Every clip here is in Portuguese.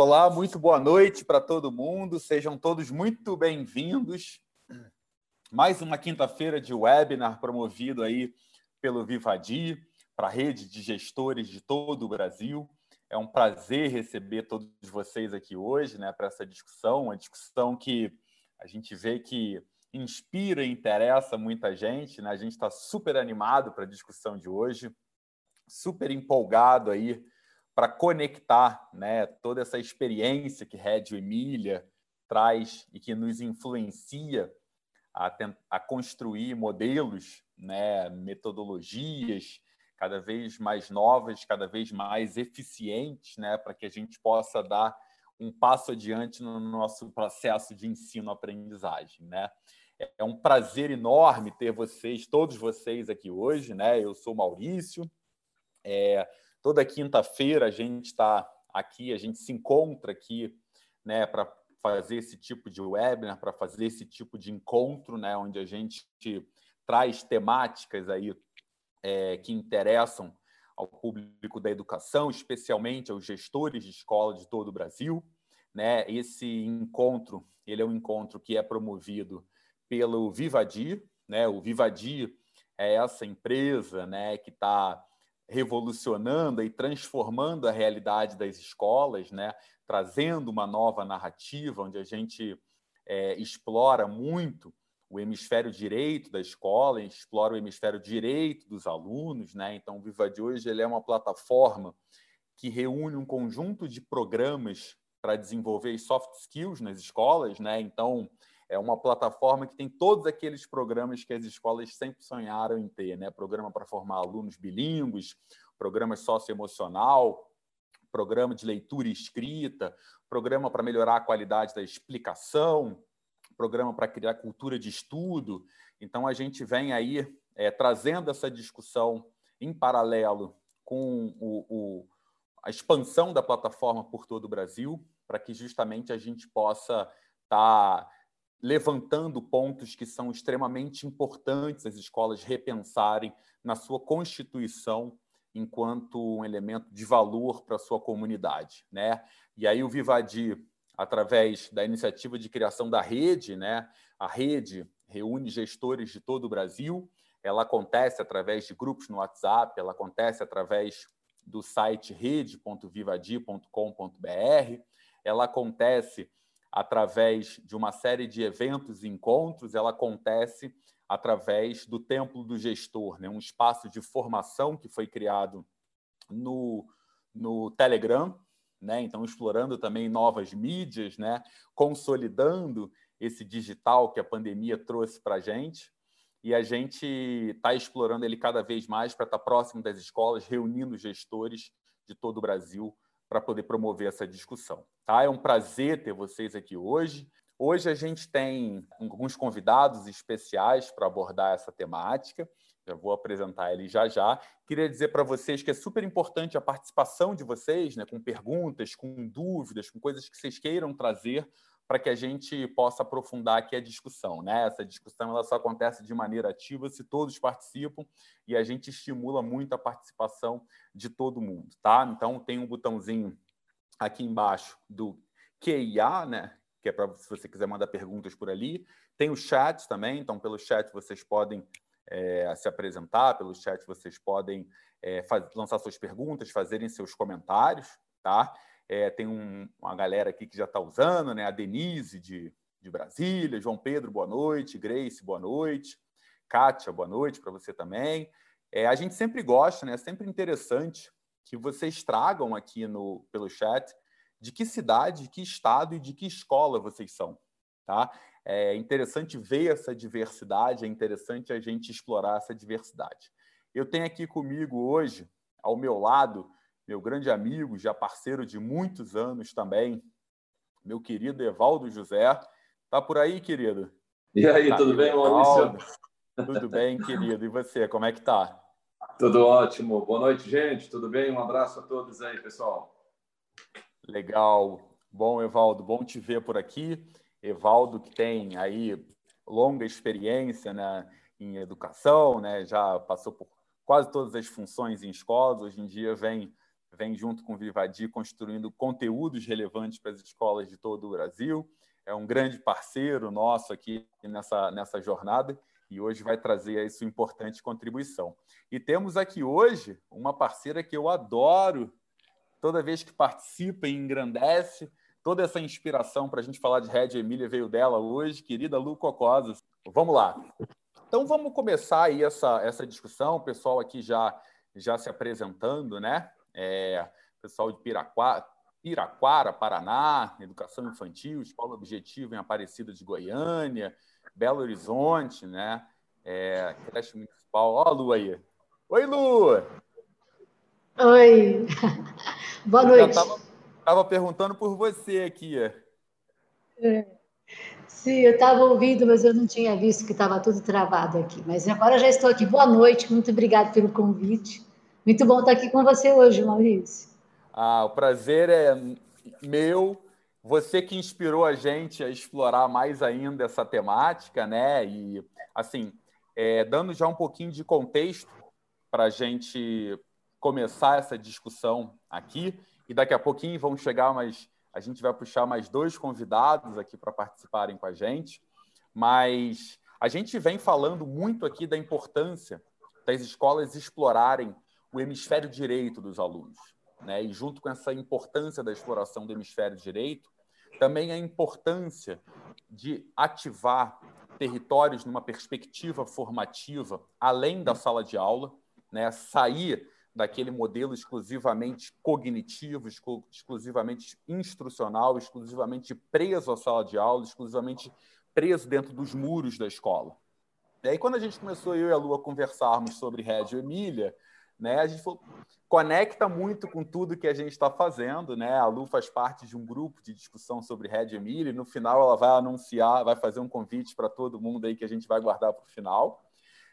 Olá, muito boa noite para todo mundo. Sejam todos muito bem-vindos. Mais uma quinta-feira de webinar promovido aí pelo Vivadi para a rede de gestores de todo o Brasil. É um prazer receber todos vocês aqui hoje, né, para essa discussão, uma discussão que a gente vê que inspira e interessa muita gente, né? A gente está super animado para a discussão de hoje, super empolgado aí para conectar né, toda essa experiência que Reggio Emília traz e que nos influencia a, a construir modelos, né, metodologias cada vez mais novas, cada vez mais eficientes, né, para que a gente possa dar um passo adiante no nosso processo de ensino-aprendizagem. Né? É um prazer enorme ter vocês, todos vocês aqui hoje. Né? Eu sou Maurício, é, Toda quinta-feira a gente está aqui, a gente se encontra aqui né, para fazer esse tipo de webinar, para fazer esse tipo de encontro, né, onde a gente traz temáticas aí é, que interessam ao público da educação, especialmente aos gestores de escola de todo o Brasil. Né? Esse encontro, ele é um encontro que é promovido pelo Vivadi, né? O Vivadi é essa empresa, né, que está revolucionando e transformando a realidade das escolas, né? trazendo uma nova narrativa onde a gente é, explora muito o hemisfério direito da escola, explora o hemisfério direito dos alunos. Né? Então, o Viva de hoje ele é uma plataforma que reúne um conjunto de programas para desenvolver soft skills nas escolas. Né? Então, é uma plataforma que tem todos aqueles programas que as escolas sempre sonharam em ter, né? Programa para formar alunos bilíngues, programa socioemocional, programa de leitura e escrita, programa para melhorar a qualidade da explicação, programa para criar cultura de estudo. Então a gente vem aí é, trazendo essa discussão em paralelo com o, o, a expansão da plataforma por todo o Brasil, para que justamente a gente possa estar tá levantando pontos que são extremamente importantes as escolas repensarem na sua constituição enquanto um elemento de valor para a sua comunidade, né? E aí o Vivadi, através da iniciativa de criação da rede, né? A rede reúne gestores de todo o Brasil. Ela acontece através de grupos no WhatsApp, ela acontece através do site rede.vivadi.com.br, ela acontece através de uma série de eventos e encontros, ela acontece através do Templo do Gestor, né? um espaço de formação que foi criado no, no Telegram, né? então explorando também novas mídias, né? consolidando esse digital que a pandemia trouxe para a gente. E a gente está explorando ele cada vez mais para estar tá próximo das escolas, reunindo gestores de todo o Brasil para poder promover essa discussão. Tá? É um prazer ter vocês aqui hoje. Hoje a gente tem alguns convidados especiais para abordar essa temática. Já vou apresentar ele já já. Queria dizer para vocês que é super importante a participação de vocês, né, com perguntas, com dúvidas, com coisas que vocês queiram trazer para que a gente possa aprofundar aqui a discussão. Né? Essa discussão ela só acontece de maneira ativa se todos participam e a gente estimula muito a participação de todo mundo. Tá? Então, tem um botãozinho aqui embaixo do QIA, né? que é para se você quiser mandar perguntas por ali. Tem o chat também, então pelo chat vocês podem é, se apresentar, pelo chat vocês podem é, lançar suas perguntas, fazerem seus comentários. Tá? É, tem um, uma galera aqui que já está usando, né? A Denise de, de Brasília, João Pedro, boa noite, Grace, boa noite, Kátia, boa noite para você também. É, a gente sempre gosta, né? É sempre interessante que vocês tragam aqui no, pelo chat de que cidade, de que estado e de que escola vocês são. Tá? É interessante ver essa diversidade, é interessante a gente explorar essa diversidade. Eu tenho aqui comigo hoje, ao meu lado, meu grande amigo, já parceiro de muitos anos também, meu querido Evaldo José. Tá por aí, querido? E aí, tá tudo bem, Maurício? Tudo bem, querido. E você, como é que tá? Tudo ótimo. Boa noite, gente. Tudo bem? Um abraço a todos aí, pessoal. Legal. Bom, Evaldo, bom te ver por aqui. Evaldo, que tem aí longa experiência né, em educação, né, já passou por quase todas as funções em escolas, hoje em dia vem vem junto com o Vivadi construindo conteúdos relevantes para as escolas de todo o Brasil. É um grande parceiro nosso aqui nessa, nessa jornada e hoje vai trazer aí sua importante contribuição. E temos aqui hoje uma parceira que eu adoro, toda vez que participa e engrandece, toda essa inspiração para a gente falar de Red Emília veio dela hoje, querida Lu Cocosas. Vamos lá. Então vamos começar aí essa, essa discussão, o pessoal aqui já, já se apresentando, né? É, pessoal de Piraquara, Piraquara, Paraná, Educação Infantil, Escola Objetivo em Aparecida de Goiânia, Belo Horizonte, né? É, creche municipal. Ó, a Lu aí. Oi, Lu! Oi! Boa noite. Estava perguntando por você aqui. É. Sim, eu estava ouvindo, mas eu não tinha visto que estava tudo travado aqui. Mas agora já estou aqui. Boa noite, muito obrigado pelo convite. Muito bom estar aqui com você hoje, Maurício. Ah, o prazer é meu você que inspirou a gente a explorar mais ainda essa temática, né? E, assim, é, dando já um pouquinho de contexto para a gente começar essa discussão aqui, e daqui a pouquinho vão chegar mais. A gente vai puxar mais dois convidados aqui para participarem com a gente, mas a gente vem falando muito aqui da importância das escolas explorarem o hemisfério direito dos alunos. Né? E junto com essa importância da exploração do hemisfério direito, também a importância de ativar territórios numa perspectiva formativa além da sala de aula, né? sair daquele modelo exclusivamente cognitivo, exclusivamente instrucional, exclusivamente preso à sala de aula, exclusivamente preso dentro dos muros da escola. E aí, quando a gente começou, eu e a Lu, a conversarmos sobre Régio Emília, né, a gente falou, conecta muito com tudo que a gente está fazendo, né? A Lu faz parte de um grupo de discussão sobre Red Emily. No final, ela vai anunciar, vai fazer um convite para todo mundo aí que a gente vai guardar para o final,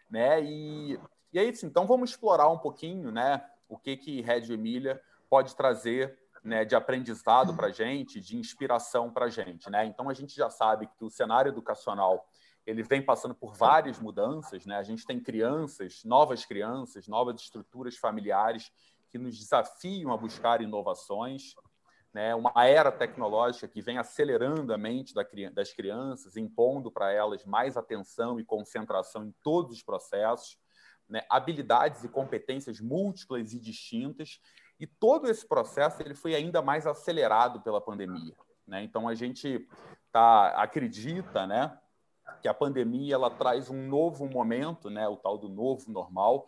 né? E, e aí, assim, então vamos explorar um pouquinho, né? O que que Red Emília pode trazer né, de aprendizado para a gente, de inspiração para a gente. Né? Então, a gente já sabe que o cenário educacional ele vem passando por várias mudanças, né? A gente tem crianças, novas crianças, novas estruturas familiares que nos desafiam a buscar inovações, né? Uma era tecnológica que vem acelerando a mente das crianças, impondo para elas mais atenção e concentração em todos os processos, né? Habilidades e competências múltiplas e distintas, e todo esse processo ele foi ainda mais acelerado pela pandemia, né? Então a gente tá acredita, né? Que a pandemia ela traz um novo momento, né, o tal do novo normal.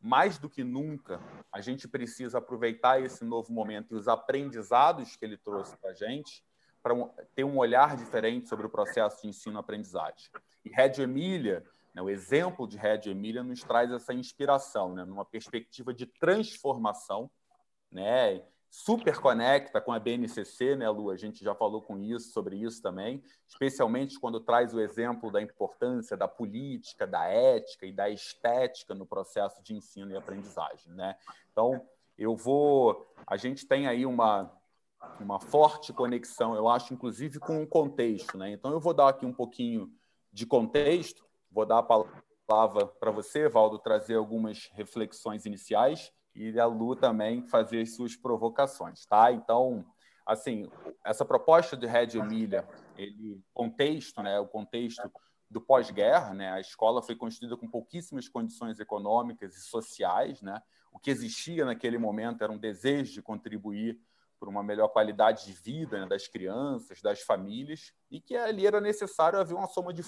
Mais do que nunca, a gente precisa aproveitar esse novo momento e os aprendizados que ele trouxe para a gente para ter um olhar diferente sobre o processo de ensino-aprendizagem. E Reggio Emília, né, o exemplo de Reggio Emília, nos traz essa inspiração, né, numa perspectiva de transformação, né, super conecta com a BNCC, né, Lu? A gente já falou com isso, sobre isso também, especialmente quando traz o exemplo da importância da política, da ética e da estética no processo de ensino e aprendizagem, né? Então, eu vou, a gente tem aí uma uma forte conexão, eu acho, inclusive com o contexto, né? Então, eu vou dar aqui um pouquinho de contexto, vou dar a palavra para você, Valdo, trazer algumas reflexões iniciais e a Lu também fazer as suas provocações, tá? Então, assim, essa proposta de Red Emília, ele contexto, né, o contexto do pós-guerra, né? A escola foi construída com pouquíssimas condições econômicas e sociais, né? O que existia naquele momento era um desejo de contribuir por uma melhor qualidade de vida né, das crianças, das famílias, e que ali era necessário haver uma soma de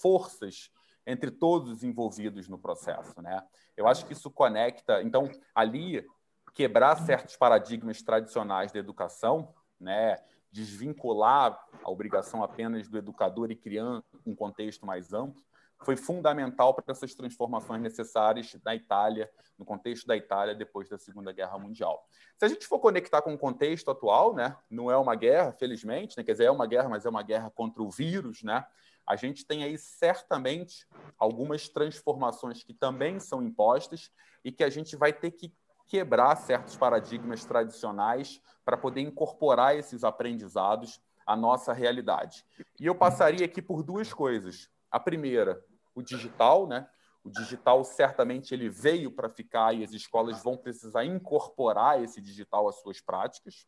forças entre todos os envolvidos no processo, né? Eu acho que isso conecta, então ali quebrar certos paradigmas tradicionais da educação, né? Desvincular a obrigação apenas do educador e criar um contexto mais amplo, foi fundamental para essas transformações necessárias na Itália, no contexto da Itália depois da Segunda Guerra Mundial. Se a gente for conectar com o contexto atual, né, não é uma guerra, felizmente, né, quer dizer, é uma guerra, mas é uma guerra contra o vírus, né? A gente tem aí certamente algumas transformações que também são impostas e que a gente vai ter que quebrar certos paradigmas tradicionais para poder incorporar esses aprendizados à nossa realidade. E eu passaria aqui por duas coisas. A primeira, o digital, né? O digital certamente ele veio para ficar e as escolas vão precisar incorporar esse digital às suas práticas,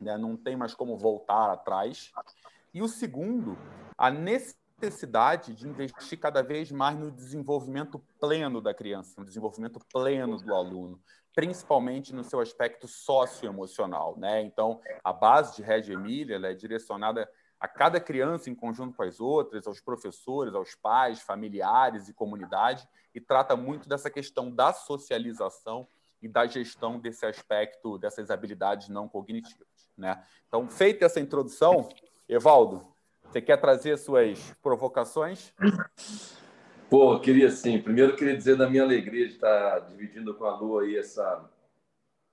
né? não tem mais como voltar atrás. E o segundo, a necessidade de investir cada vez mais no desenvolvimento pleno da criança, no desenvolvimento pleno do aluno, principalmente no seu aspecto socioemocional. Né? Então, a base de Red Emília é direcionada a cada criança em conjunto com as outras, aos professores, aos pais, familiares e comunidade, e trata muito dessa questão da socialização e da gestão desse aspecto, dessas habilidades não cognitivas. Né? Então, feita essa introdução, Evaldo, você quer trazer suas provocações? Pô, queria sim. Primeiro, queria dizer da minha alegria de estar dividindo com a Lu aí essa,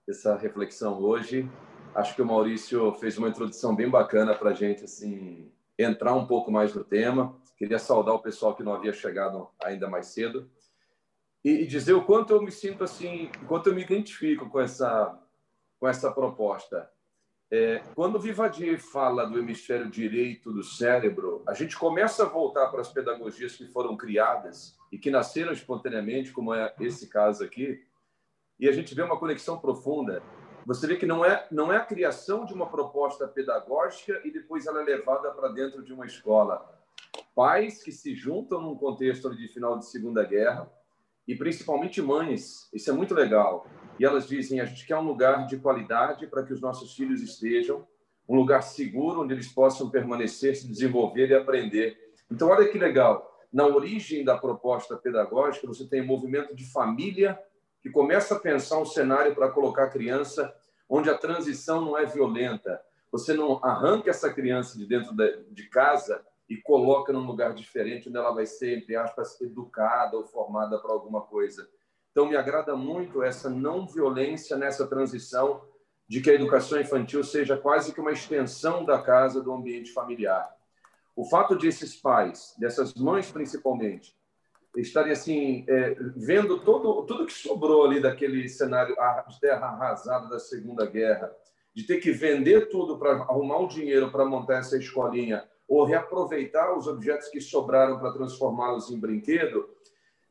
essa reflexão hoje Acho que o Maurício fez uma introdução bem bacana para a gente assim entrar um pouco mais no tema. Queria saudar o pessoal que não havia chegado ainda mais cedo e dizer o quanto eu me sinto assim, o quanto eu me identifico com essa com essa proposta. É, quando o Vivadir fala do hemisfério direito do cérebro, a gente começa a voltar para as pedagogias que foram criadas e que nasceram espontaneamente, como é esse caso aqui, e a gente vê uma conexão profunda você vê que não é, não é a criação de uma proposta pedagógica e depois ela é levada para dentro de uma escola. Pais que se juntam num contexto de final de Segunda Guerra e principalmente mães, isso é muito legal. E elas dizem: a gente quer um lugar de qualidade para que os nossos filhos estejam, um lugar seguro onde eles possam permanecer, se desenvolver e aprender. Então, olha que legal. Na origem da proposta pedagógica, você tem um movimento de família que começa a pensar um cenário para colocar a criança onde a transição não é violenta. Você não arranca essa criança de dentro de casa e coloca num lugar diferente onde ela vai ser, entre aspas, educada ou formada para alguma coisa. Então, me agrada muito essa não violência nessa transição de que a educação infantil seja quase que uma extensão da casa, do ambiente familiar. O fato de esses pais, dessas mães principalmente, estarem assim é, vendo todo tudo que sobrou ali daquele cenário de terra arrasada da Segunda Guerra, de ter que vender tudo para arrumar o dinheiro para montar essa escolinha ou reaproveitar os objetos que sobraram para transformá-los em brinquedo,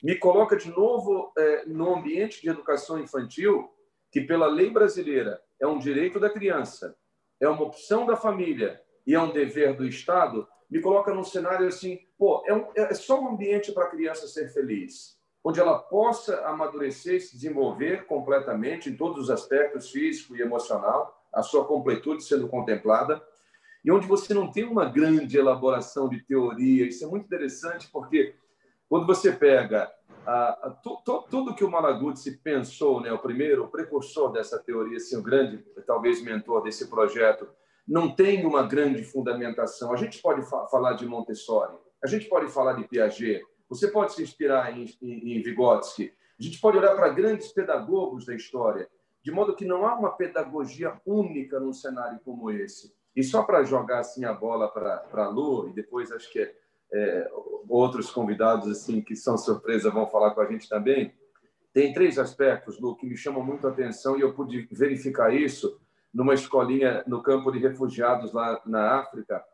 me coloca de novo é, no ambiente de educação infantil que pela lei brasileira é um direito da criança, é uma opção da família e é um dever do Estado me coloca num cenário assim, pô, é, um, é só um ambiente para a criança ser feliz, onde ela possa amadurecer e se desenvolver completamente em todos os aspectos, físico e emocional, a sua completude sendo contemplada, e onde você não tem uma grande elaboração de teoria. Isso é muito interessante, porque quando você pega tu, tudo que o Malaguzzi pensou, né, o primeiro, o precursor dessa teoria, assim, o grande, talvez, mentor desse projeto, não tem uma grande fundamentação. A gente pode fa falar de Montessori, a gente pode falar de Piaget, você pode se inspirar em, em, em Vygotsky, a gente pode olhar para grandes pedagogos da história, de modo que não há uma pedagogia única num cenário como esse. E só para jogar assim a bola para a Lu, e depois acho que é, outros convidados assim que são surpresa vão falar com a gente também, tem três aspectos, Lu, que me chamam muito a atenção e eu pude verificar isso numa escolinha no campo de refugiados lá na África,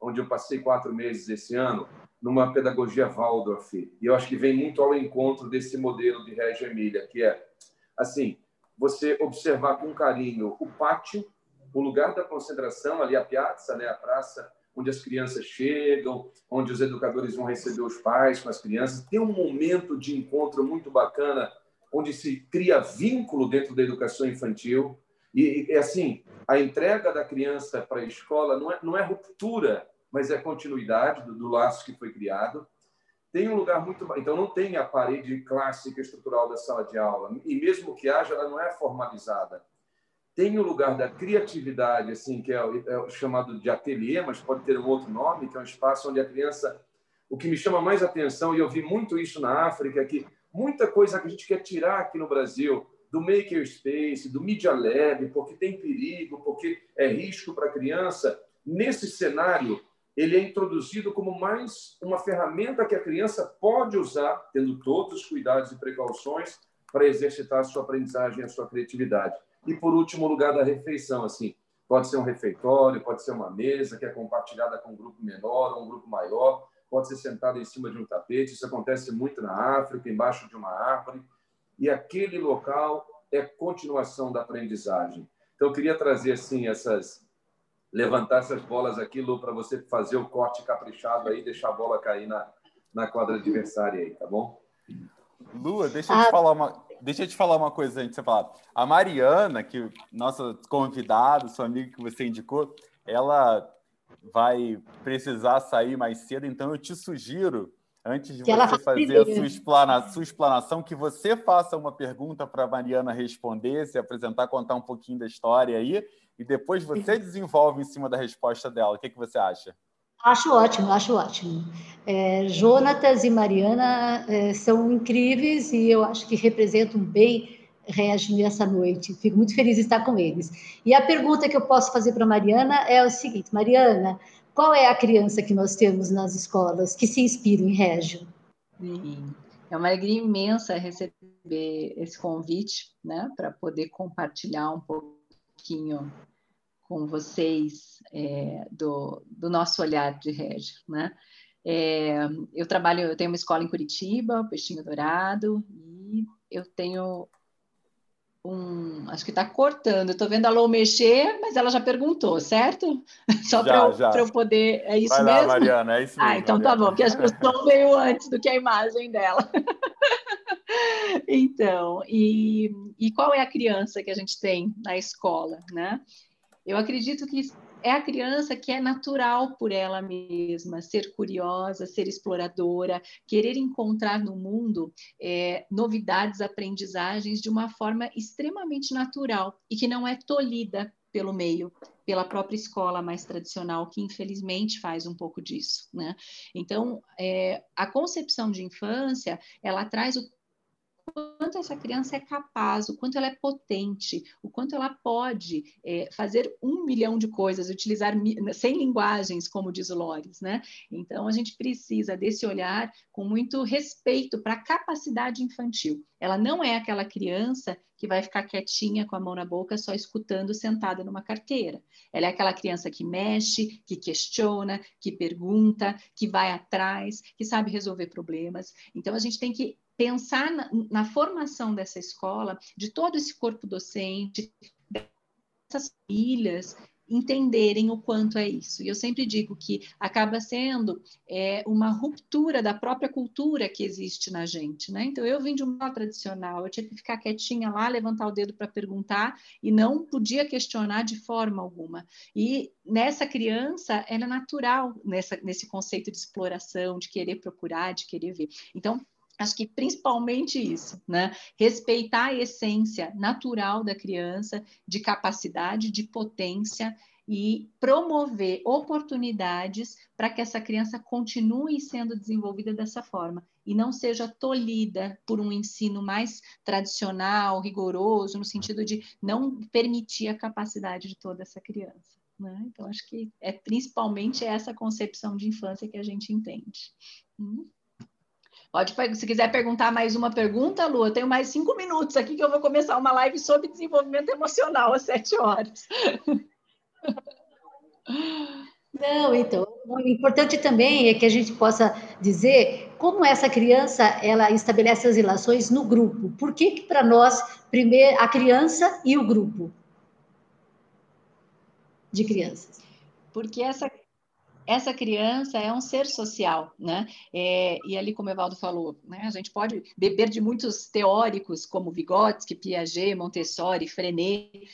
onde eu passei quatro meses esse ano, numa pedagogia Waldorf. E eu acho que vem muito ao encontro desse modelo de Reggio Emília, que é, assim, você observar com carinho o pátio, o lugar da concentração, ali a piazza, né, a praça, onde as crianças chegam, onde os educadores vão receber os pais com as crianças. Tem um momento de encontro muito bacana, onde se cria vínculo dentro da educação infantil, e, assim, a entrega da criança para a escola não é, não é ruptura, mas é continuidade do, do laço que foi criado. Tem um lugar muito. Então, não tem a parede clássica estrutural da sala de aula. E mesmo que haja, ela não é formalizada. Tem o lugar da criatividade, assim, que é é chamado de ateliê, mas pode ter um outro nome, que é um espaço onde a criança. O que me chama mais atenção, e eu vi muito isso na África, é que muita coisa que a gente quer tirar aqui no Brasil, do makerspace, do media lab, porque tem perigo, porque é risco para a criança, nesse cenário ele é introduzido como mais uma ferramenta que a criança pode usar, tendo todos os cuidados e precauções para exercitar a sua aprendizagem, a sua criatividade. E por último, lugar da refeição, assim, pode ser um refeitório, pode ser uma mesa que é compartilhada com um grupo menor ou um grupo maior, pode ser sentado em cima de um tapete. Isso acontece muito na África, embaixo de uma árvore. E aquele local é continuação da aprendizagem. Então, eu queria trazer assim essas levantar essas bolas aqui, Lu, para você fazer o corte caprichado aí, deixar a bola cair na, na quadra adversária aí, tá bom? Lua, deixa eu te ah. falar uma, deixa eu te falar uma coisa antes de você falar. A Mariana, que nossa convidada, sua amiga que você indicou, ela vai precisar sair mais cedo, então eu te sugiro, antes de que você fazer a sua, explana, sua explanação, que você faça uma pergunta para a Mariana responder, se apresentar, contar um pouquinho da história aí, e depois você desenvolve em cima da resposta dela. O que, que você acha? Acho ótimo, acho ótimo. É, Jonatas e Mariana é, são incríveis e eu acho que representam bem reagir essa noite. Fico muito feliz de estar com eles. E a pergunta que eu posso fazer para Mariana é o seguinte: Mariana, qual é a criança que nós temos nas escolas que se inspira em Régio? É uma alegria imensa receber esse convite, né, para poder compartilhar um pouquinho com vocês é, do, do, nosso olhar de Régio, né? É, eu trabalho, eu tenho uma escola em Curitiba, Peixinho Dourado, e eu tenho um, acho que está cortando. Estou vendo a Lou mexer, mas ela já perguntou, certo? Só para eu, eu, poder. É isso Vai mesmo? Lá, Mariana, é isso ah, mesmo. Ah, então Mariana. tá bom, porque acho que o som veio antes do que a imagem dela. então, e, e qual é a criança que a gente tem na escola, né? Eu acredito que é a criança que é natural por ela mesma, ser curiosa, ser exploradora, querer encontrar no mundo é, novidades, aprendizagens de uma forma extremamente natural e que não é tolhida pelo meio, pela própria escola mais tradicional, que infelizmente faz um pouco disso, né? Então, é, a concepção de infância, ela traz o quanto essa criança é capaz, o quanto ela é potente, o quanto ela pode é, fazer um milhão de coisas, utilizar sem linguagens, como diz Lores, né? Então a gente precisa desse olhar com muito respeito para a capacidade infantil. Ela não é aquela criança que vai ficar quietinha com a mão na boca só escutando sentada numa carteira. Ela é aquela criança que mexe, que questiona, que pergunta, que vai atrás, que sabe resolver problemas. Então a gente tem que pensar na, na, formação dessa escola, de todo esse corpo docente, dessas famílias entenderem o quanto é isso. E eu sempre digo que acaba sendo é, uma ruptura da própria cultura que existe na gente, né? Então eu vim de uma tradicional, eu tinha que ficar quietinha lá, levantar o dedo para perguntar e não podia questionar de forma alguma. E nessa criança, ela é natural nessa, nesse conceito de exploração, de querer procurar, de querer ver. Então Acho que principalmente isso, né? Respeitar a essência natural da criança, de capacidade, de potência e promover oportunidades para que essa criança continue sendo desenvolvida dessa forma e não seja tolhida por um ensino mais tradicional, rigoroso, no sentido de não permitir a capacidade de toda essa criança. Né? Então, acho que é principalmente essa concepção de infância que a gente entende. Hum? Pode, se quiser perguntar mais uma pergunta, Lu, eu tenho mais cinco minutos aqui que eu vou começar uma live sobre desenvolvimento emocional às sete horas. Não, então, o importante também é que a gente possa dizer como essa criança ela estabelece as relações no grupo. Por que, que para nós, primeiro, a criança e o grupo de crianças? Porque essa essa criança é um ser social, né? É, e ali, como o Evaldo falou, né, a gente pode beber de muitos teóricos, como Vygotsky, Piaget, Montessori, Frenet.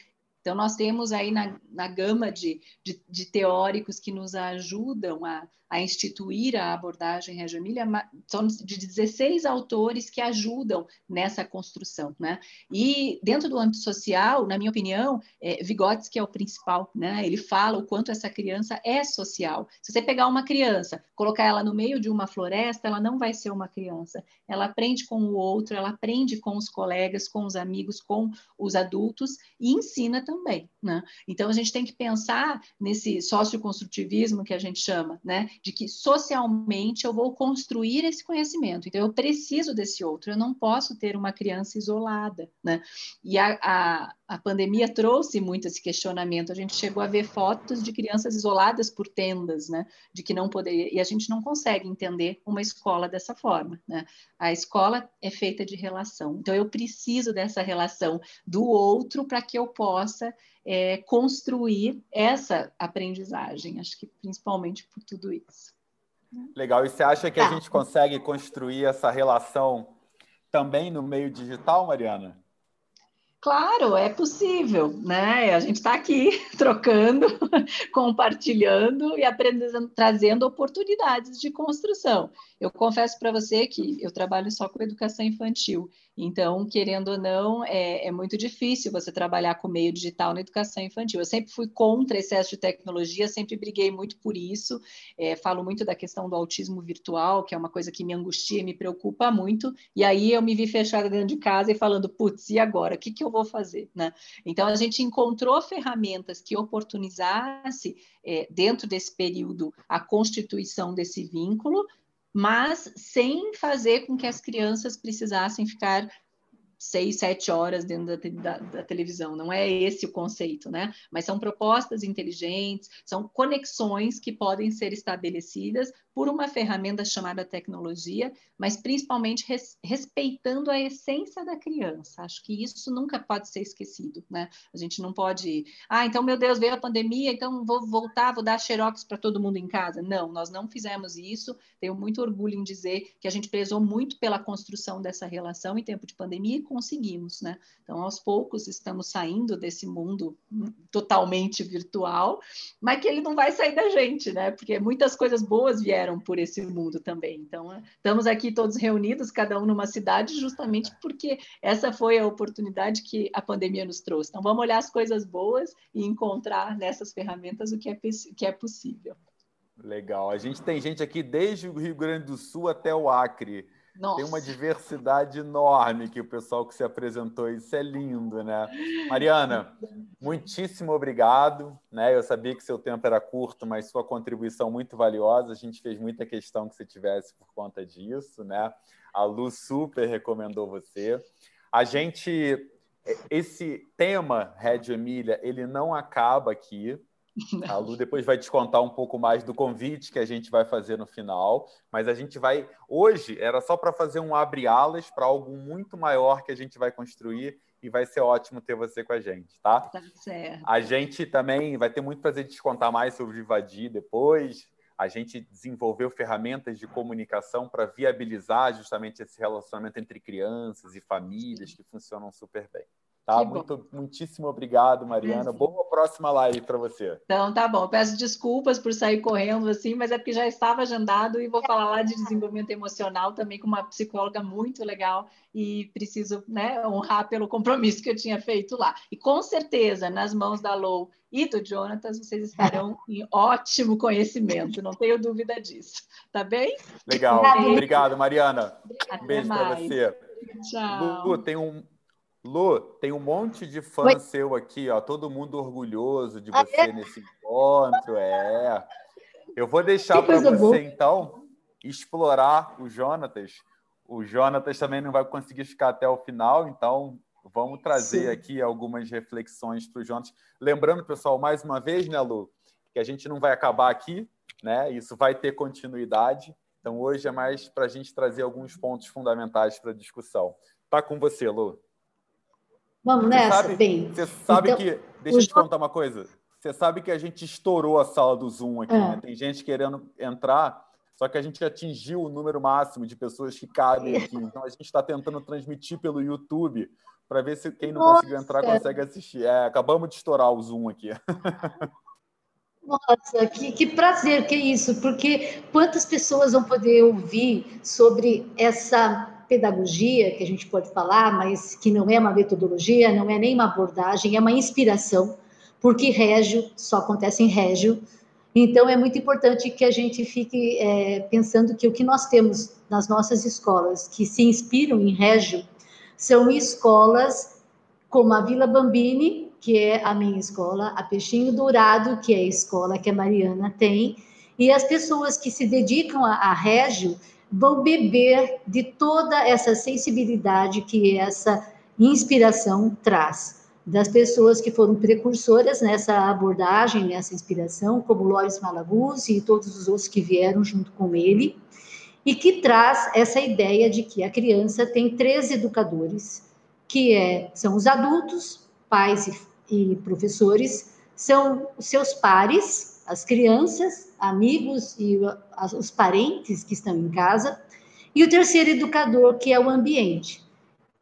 Então, nós temos aí na, na gama de, de, de teóricos que nos ajudam a, a instituir a abordagem Reggio Emilia, são de 16 autores que ajudam nessa construção, né? E dentro do âmbito social, na minha opinião, é, Vygotsky é o principal, né? Ele fala o quanto essa criança é social. Se você pegar uma criança, colocar ela no meio de uma floresta, ela não vai ser uma criança. Ela aprende com o outro, ela aprende com os colegas, com os amigos, com os adultos e ensina também também, né? Então a gente tem que pensar nesse socioconstrutivismo que a gente chama, né? De que socialmente eu vou construir esse conhecimento. Então eu preciso desse outro. Eu não posso ter uma criança isolada, né? E a, a, a pandemia trouxe muito esse questionamento. A gente chegou a ver fotos de crianças isoladas por tendas, né? De que não poderia e a gente não consegue entender uma escola dessa forma, né? A escola é feita de relação. Então eu preciso dessa relação do outro para que eu possa é, construir essa aprendizagem. Acho que principalmente por tudo isso. Legal. E você acha que a tá. gente consegue construir essa relação também no meio digital, Mariana? Claro, é possível, né? A gente está aqui trocando, compartilhando e aprendendo, trazendo oportunidades de construção. Eu confesso para você que eu trabalho só com educação infantil, então, querendo ou não, é, é, muito difícil você trabalhar com meio digital na educação infantil. Eu sempre fui contra excesso de tecnologia, sempre briguei muito por isso. É, falo muito da questão do autismo virtual, que é uma coisa que me angustia e me preocupa muito. E aí eu me vi fechada dentro de casa e falando, putz, e agora? O que, que eu vou fazer? Né? Então, a gente encontrou ferramentas que oportunizasse, é, dentro desse período, a constituição desse vínculo, mas sem fazer com que as crianças precisassem ficar seis, sete horas dentro da, da, da, televisão. Não é esse o conceito, né? Mas são propostas inteligentes, são conexões que podem ser estabelecidas por uma ferramenta chamada tecnologia, mas principalmente res, respeitando a essência da criança. Acho que isso nunca pode ser esquecido, né? A gente não pode, ah, então meu Deus, veio a pandemia, então vou voltar, vou dar xerox para todo mundo em casa. Não, nós não fizemos isso. Tenho muito orgulho em dizer que a gente prezou muito pela construção dessa relação em tempo de pandemia conseguimos, né? Então, aos poucos estamos saindo desse mundo totalmente virtual, mas que ele não vai sair da gente, né? Porque muitas coisas boas vieram por esse mundo também. Então, estamos aqui todos reunidos, cada um numa cidade, justamente porque essa foi a oportunidade que a pandemia nos trouxe. Então, vamos olhar as coisas boas e encontrar nessas ferramentas o que é, que é possível. Legal. A gente tem gente aqui desde o Rio Grande do Sul até o Acre. Nossa. Tem uma diversidade enorme que o pessoal que se apresentou, isso é lindo, né? Mariana, muitíssimo obrigado, né? Eu sabia que seu tempo era curto, mas sua contribuição muito valiosa. A gente fez muita questão que você tivesse por conta disso, né? A Lu super recomendou você. A gente esse tema Red Emília, ele não acaba aqui, a Lu depois vai te contar um pouco mais do convite que a gente vai fazer no final, mas a gente vai. Hoje era só para fazer um abre-alas para algo muito maior que a gente vai construir e vai ser ótimo ter você com a gente, tá? Tá certo. A gente também vai ter muito prazer de te contar mais sobre o Vivadi depois. A gente desenvolveu ferramentas de comunicação para viabilizar justamente esse relacionamento entre crianças e famílias que funcionam super bem. Tá? Muito, muitíssimo obrigado, Mariana. Boa próxima live para você. Então, tá bom. Peço desculpas por sair correndo assim, mas é porque já estava agendado e vou falar lá de desenvolvimento emocional também com uma psicóloga muito legal e preciso né, honrar pelo compromisso que eu tinha feito lá. E com certeza, nas mãos da Lou e do Jonatas, vocês estarão em ótimo conhecimento, não tenho dúvida disso. Tá bem? Legal. Obrigado, Mariana. Até Beijo para você. Tchau. Lu, tem um Lu, tem um monte de fã Oi. seu aqui, ó, todo mundo orgulhoso de ah, você é? nesse encontro, é. Eu vou deixar para você boa. então explorar o Jonatas. O Jonatas também não vai conseguir ficar até o final, então vamos trazer Sim. aqui algumas reflexões para o Jonatas. Lembrando, pessoal, mais uma vez, né, Lu, que a gente não vai acabar aqui, né? Isso vai ter continuidade. Então hoje é mais para a gente trazer alguns pontos fundamentais para a discussão. Tá com você, Lu. Vamos nessa? Sabe, Bem, você sabe então, que. Deixa eu te contar uma coisa. Você sabe que a gente estourou a sala do Zoom aqui, é. né? Tem gente querendo entrar, só que a gente atingiu o número máximo de pessoas que cabem aqui. Então a gente está tentando transmitir pelo YouTube para ver se quem não Nossa. conseguiu entrar consegue assistir. É, acabamos de estourar o Zoom aqui. Nossa, que, que prazer que é isso, porque quantas pessoas vão poder ouvir sobre essa pedagogia, que a gente pode falar, mas que não é uma metodologia, não é nem uma abordagem, é uma inspiração, porque régio só acontece em régio. Então, é muito importante que a gente fique é, pensando que o que nós temos nas nossas escolas, que se inspiram em régio, são escolas como a Vila Bambini, que é a minha escola, a Peixinho Dourado, que é a escola que a Mariana tem, e as pessoas que se dedicam a, a Régio vão beber de toda essa sensibilidade que essa inspiração traz. Das pessoas que foram precursoras nessa abordagem, nessa inspiração, como Loris Malaguzzi e todos os outros que vieram junto com ele, e que traz essa ideia de que a criança tem três educadores, que é, são os adultos, pais e, e professores, são seus pares, as crianças, amigos e os parentes que estão em casa, e o terceiro educador, que é o ambiente.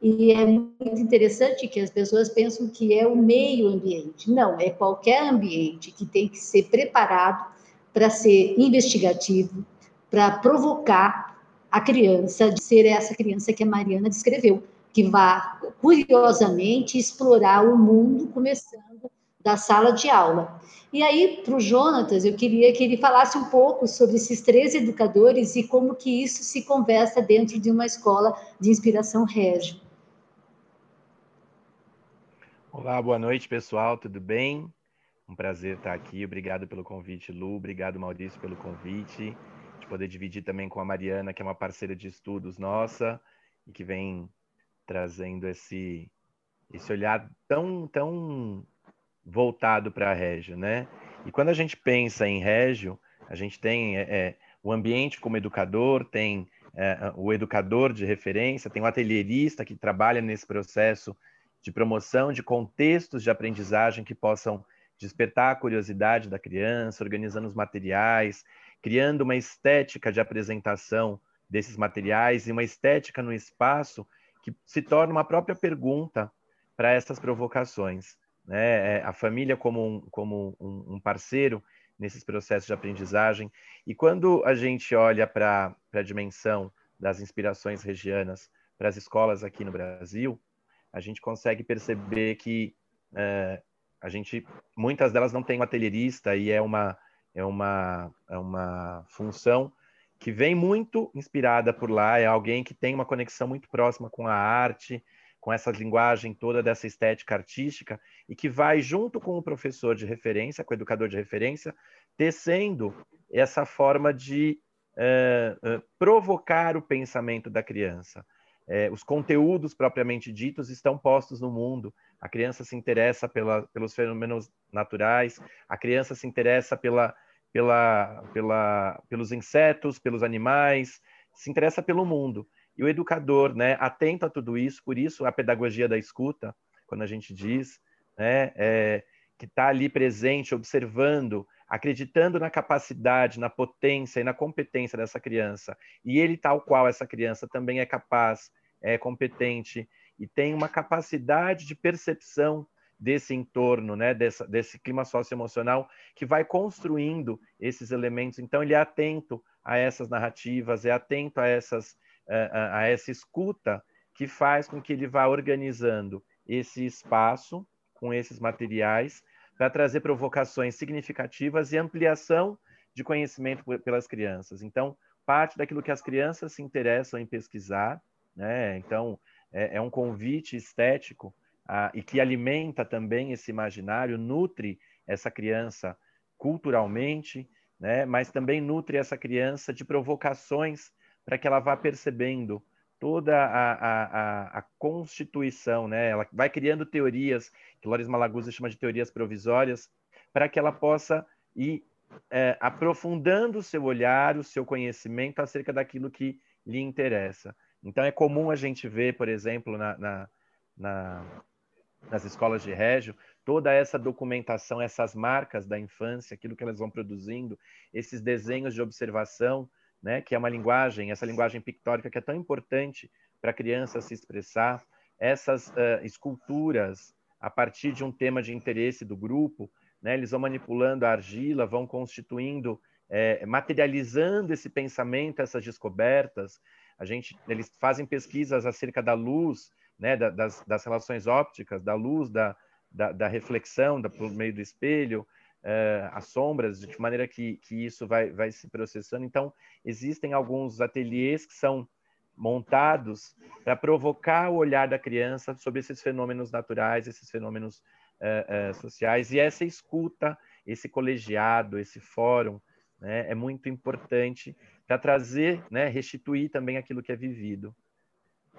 E é muito interessante que as pessoas pensam que é o meio ambiente. Não, é qualquer ambiente que tem que ser preparado para ser investigativo, para provocar a criança, de ser essa criança que a Mariana descreveu, que vá curiosamente explorar o mundo, começando da sala de aula. E aí, para o Jonatas, eu queria que ele falasse um pouco sobre esses três educadores e como que isso se conversa dentro de uma escola de inspiração régio. Olá, boa noite, pessoal, tudo bem? Um prazer estar aqui, obrigado pelo convite, Lu, obrigado, Maurício, pelo convite, de poder dividir também com a Mariana, que é uma parceira de estudos nossa e que vem trazendo esse, esse olhar tão, tão voltado para a Régio, né? E quando a gente pensa em Régio, a gente tem é, é, o ambiente como educador, tem é, o educador de referência, tem o atelierista que trabalha nesse processo de promoção de contextos de aprendizagem que possam despertar a curiosidade da criança, organizando os materiais, criando uma estética de apresentação desses materiais e uma estética no espaço que se torna uma própria pergunta para essas provocações. Né? É, a família como, um, como um, parceiro nesses processos de aprendizagem. E quando a gente olha para a dimensão das inspirações regianas para as escolas aqui no Brasil, a gente consegue perceber que é, a gente, muitas delas não têm um atelierista e é uma, é uma, é uma função que vem muito inspirada por lá, é alguém que tem uma conexão muito próxima com a arte, com essa linguagem toda dessa estética artística e que vai junto com o professor de referência, com o educador de referência, tecendo essa forma de uh, uh, provocar o pensamento da criança. É, os conteúdos propriamente ditos estão postos no mundo. A criança se interessa pela, pelos fenômenos naturais, a criança se interessa pela, pela, pela, pelos insetos, pelos animais, se interessa pelo mundo. E o educador, né, atento a tudo isso, por isso a pedagogia da escuta, quando a gente diz, né, é, que está ali presente, observando, acreditando na capacidade, na potência e na competência dessa criança, e ele, tal qual essa criança, também é capaz, é competente e tem uma capacidade de percepção desse entorno, né, dessa, desse clima socioemocional que vai construindo esses elementos. Então, ele é atento a essas narrativas, é atento a, essas, a, a essa escuta que faz com que ele vá organizando esse espaço com esses materiais para trazer provocações significativas e ampliação de conhecimento pelas crianças. Então, parte daquilo que as crianças se interessam em pesquisar, né? Então, é, é um convite estético e que alimenta também esse imaginário, nutre essa criança culturalmente, né? mas também nutre essa criança de provocações para que ela vá percebendo toda a, a, a, constituição, né? Ela vai criando teorias, que Loris Malaguzzi chama de teorias provisórias, para que ela possa ir é, aprofundando o seu olhar, o seu conhecimento acerca daquilo que lhe interessa. Então, é comum a gente ver, por exemplo, na, na, na nas escolas de régio, toda essa documentação, essas marcas da infância, aquilo que elas vão produzindo, esses desenhos de observação, né, que é uma linguagem, essa linguagem pictórica que é tão importante para a criança se expressar, essas uh, esculturas a partir de um tema de interesse do grupo, né, eles vão manipulando a argila, vão constituindo, é, materializando esse pensamento, essas descobertas. A gente, eles fazem pesquisas acerca da luz, né, das, das relações ópticas, da luz, da, da, da reflexão da, por meio do espelho, uh, as sombras, de maneira que, que isso vai, vai se processando. Então, existem alguns ateliês que são montados para provocar o olhar da criança sobre esses fenômenos naturais, esses fenômenos uh, uh, sociais e essa escuta, esse colegiado, esse fórum, né, é muito importante para trazer, né, restituir também aquilo que é vivido.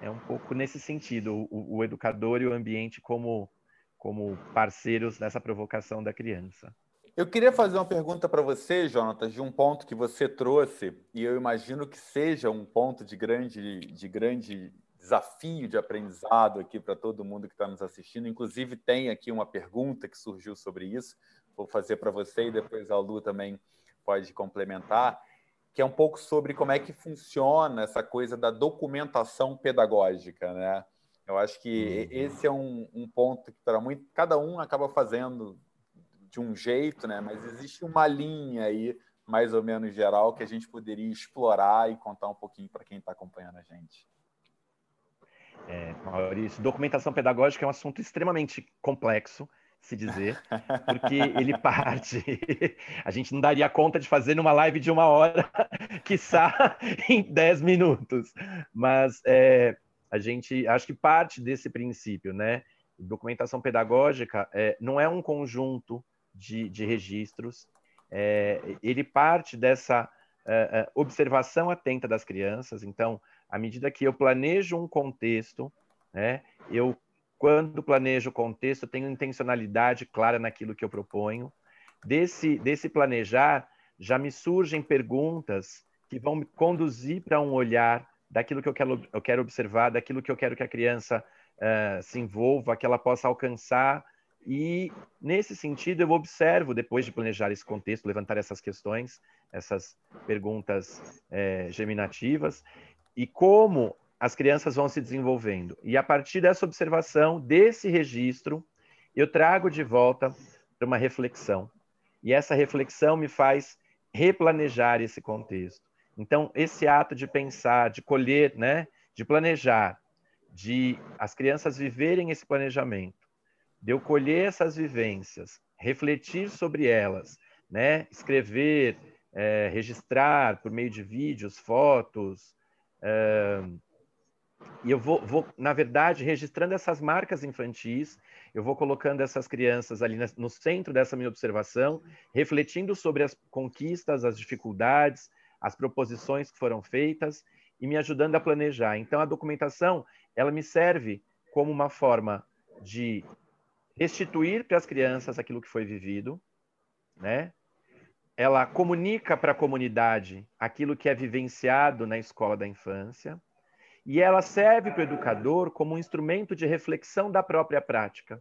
É um pouco nesse sentido, o, o educador e o ambiente como, como parceiros nessa provocação da criança. Eu queria fazer uma pergunta para você, Jonatas, de um ponto que você trouxe, e eu imagino que seja um ponto de grande, de grande desafio de aprendizado aqui para todo mundo que está nos assistindo. Inclusive, tem aqui uma pergunta que surgiu sobre isso. Vou fazer para você e depois a Lu também pode complementar, que é um pouco sobre como é que funciona essa coisa da documentação pedagógica, né? Eu acho que uhum. esse é um, um ponto que para muito cada um acaba fazendo de um jeito, né? Mas existe uma linha aí, mais ou menos geral, que a gente poderia explorar e contar um pouquinho para quem está acompanhando a gente. É, Maurício, documentação pedagógica é um assunto extremamente complexo, se dizer, porque ele parte. a gente não daria conta de fazer numa live de uma hora, quiçá em dez minutos. Mas é, a gente acho que parte desse princípio, né? Documentação pedagógica é, não é um conjunto de, de registros. É, ele parte dessa é, é, observação atenta das crianças. Então, à medida que eu planejo um contexto, né, eu, quando planejo o contexto, tenho intencionalidade clara naquilo que eu proponho. Desse, desse planejar, já me surgem perguntas que vão me conduzir para um olhar daquilo que eu quero, eu quero observar, daquilo que eu quero que a criança uh, se envolva, que ela possa alcançar e, nesse sentido, eu observo, depois de planejar esse contexto, levantar essas questões, essas perguntas é, germinativas, e como as crianças vão se desenvolvendo. E, a partir dessa observação, desse registro, eu trago de volta para uma reflexão. E essa reflexão me faz replanejar esse contexto. Então, esse ato de pensar, de colher, né, de planejar, de as crianças viverem esse planejamento, de eu colher essas vivências, refletir sobre elas, né? escrever, é, registrar por meio de vídeos, fotos. É, e eu vou, vou, na verdade, registrando essas marcas infantis, eu vou colocando essas crianças ali no centro dessa minha observação, refletindo sobre as conquistas, as dificuldades, as proposições que foram feitas e me ajudando a planejar. Então, a documentação, ela me serve como uma forma de restituir para as crianças aquilo que foi vivido, né? Ela comunica para a comunidade aquilo que é vivenciado na escola da infância e ela serve para o educador como um instrumento de reflexão da própria prática,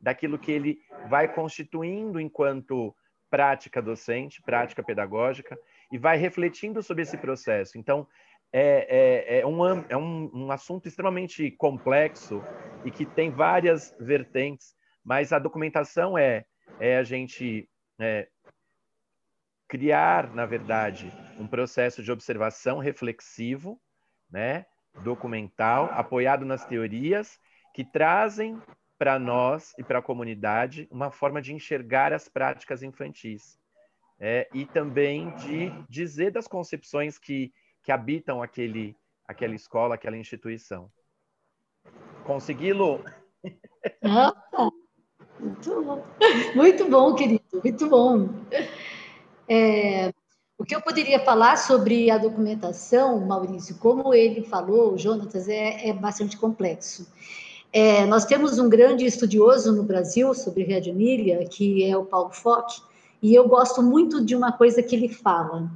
daquilo que ele vai constituindo enquanto prática docente, prática pedagógica, e vai refletindo sobre esse processo. Então, é, é, é, um, é um, um assunto extremamente complexo e que tem várias vertentes mas a documentação é, é a gente é, criar, na verdade, um processo de observação reflexivo, né, documental, apoiado nas teorias, que trazem para nós e para a comunidade uma forma de enxergar as práticas infantis. É, e também de dizer das concepções que, que habitam aquele, aquela escola, aquela instituição. Consegui-lo? Muito bom, muito bom querido, muito bom. É, o que eu poderia falar sobre a documentação, Maurício, como ele falou, o Jonatas, é, é bastante complexo. É, nós temos um grande estudioso no Brasil sobre Red Milha, que é o Paulo Fock, e eu gosto muito de uma coisa que ele fala.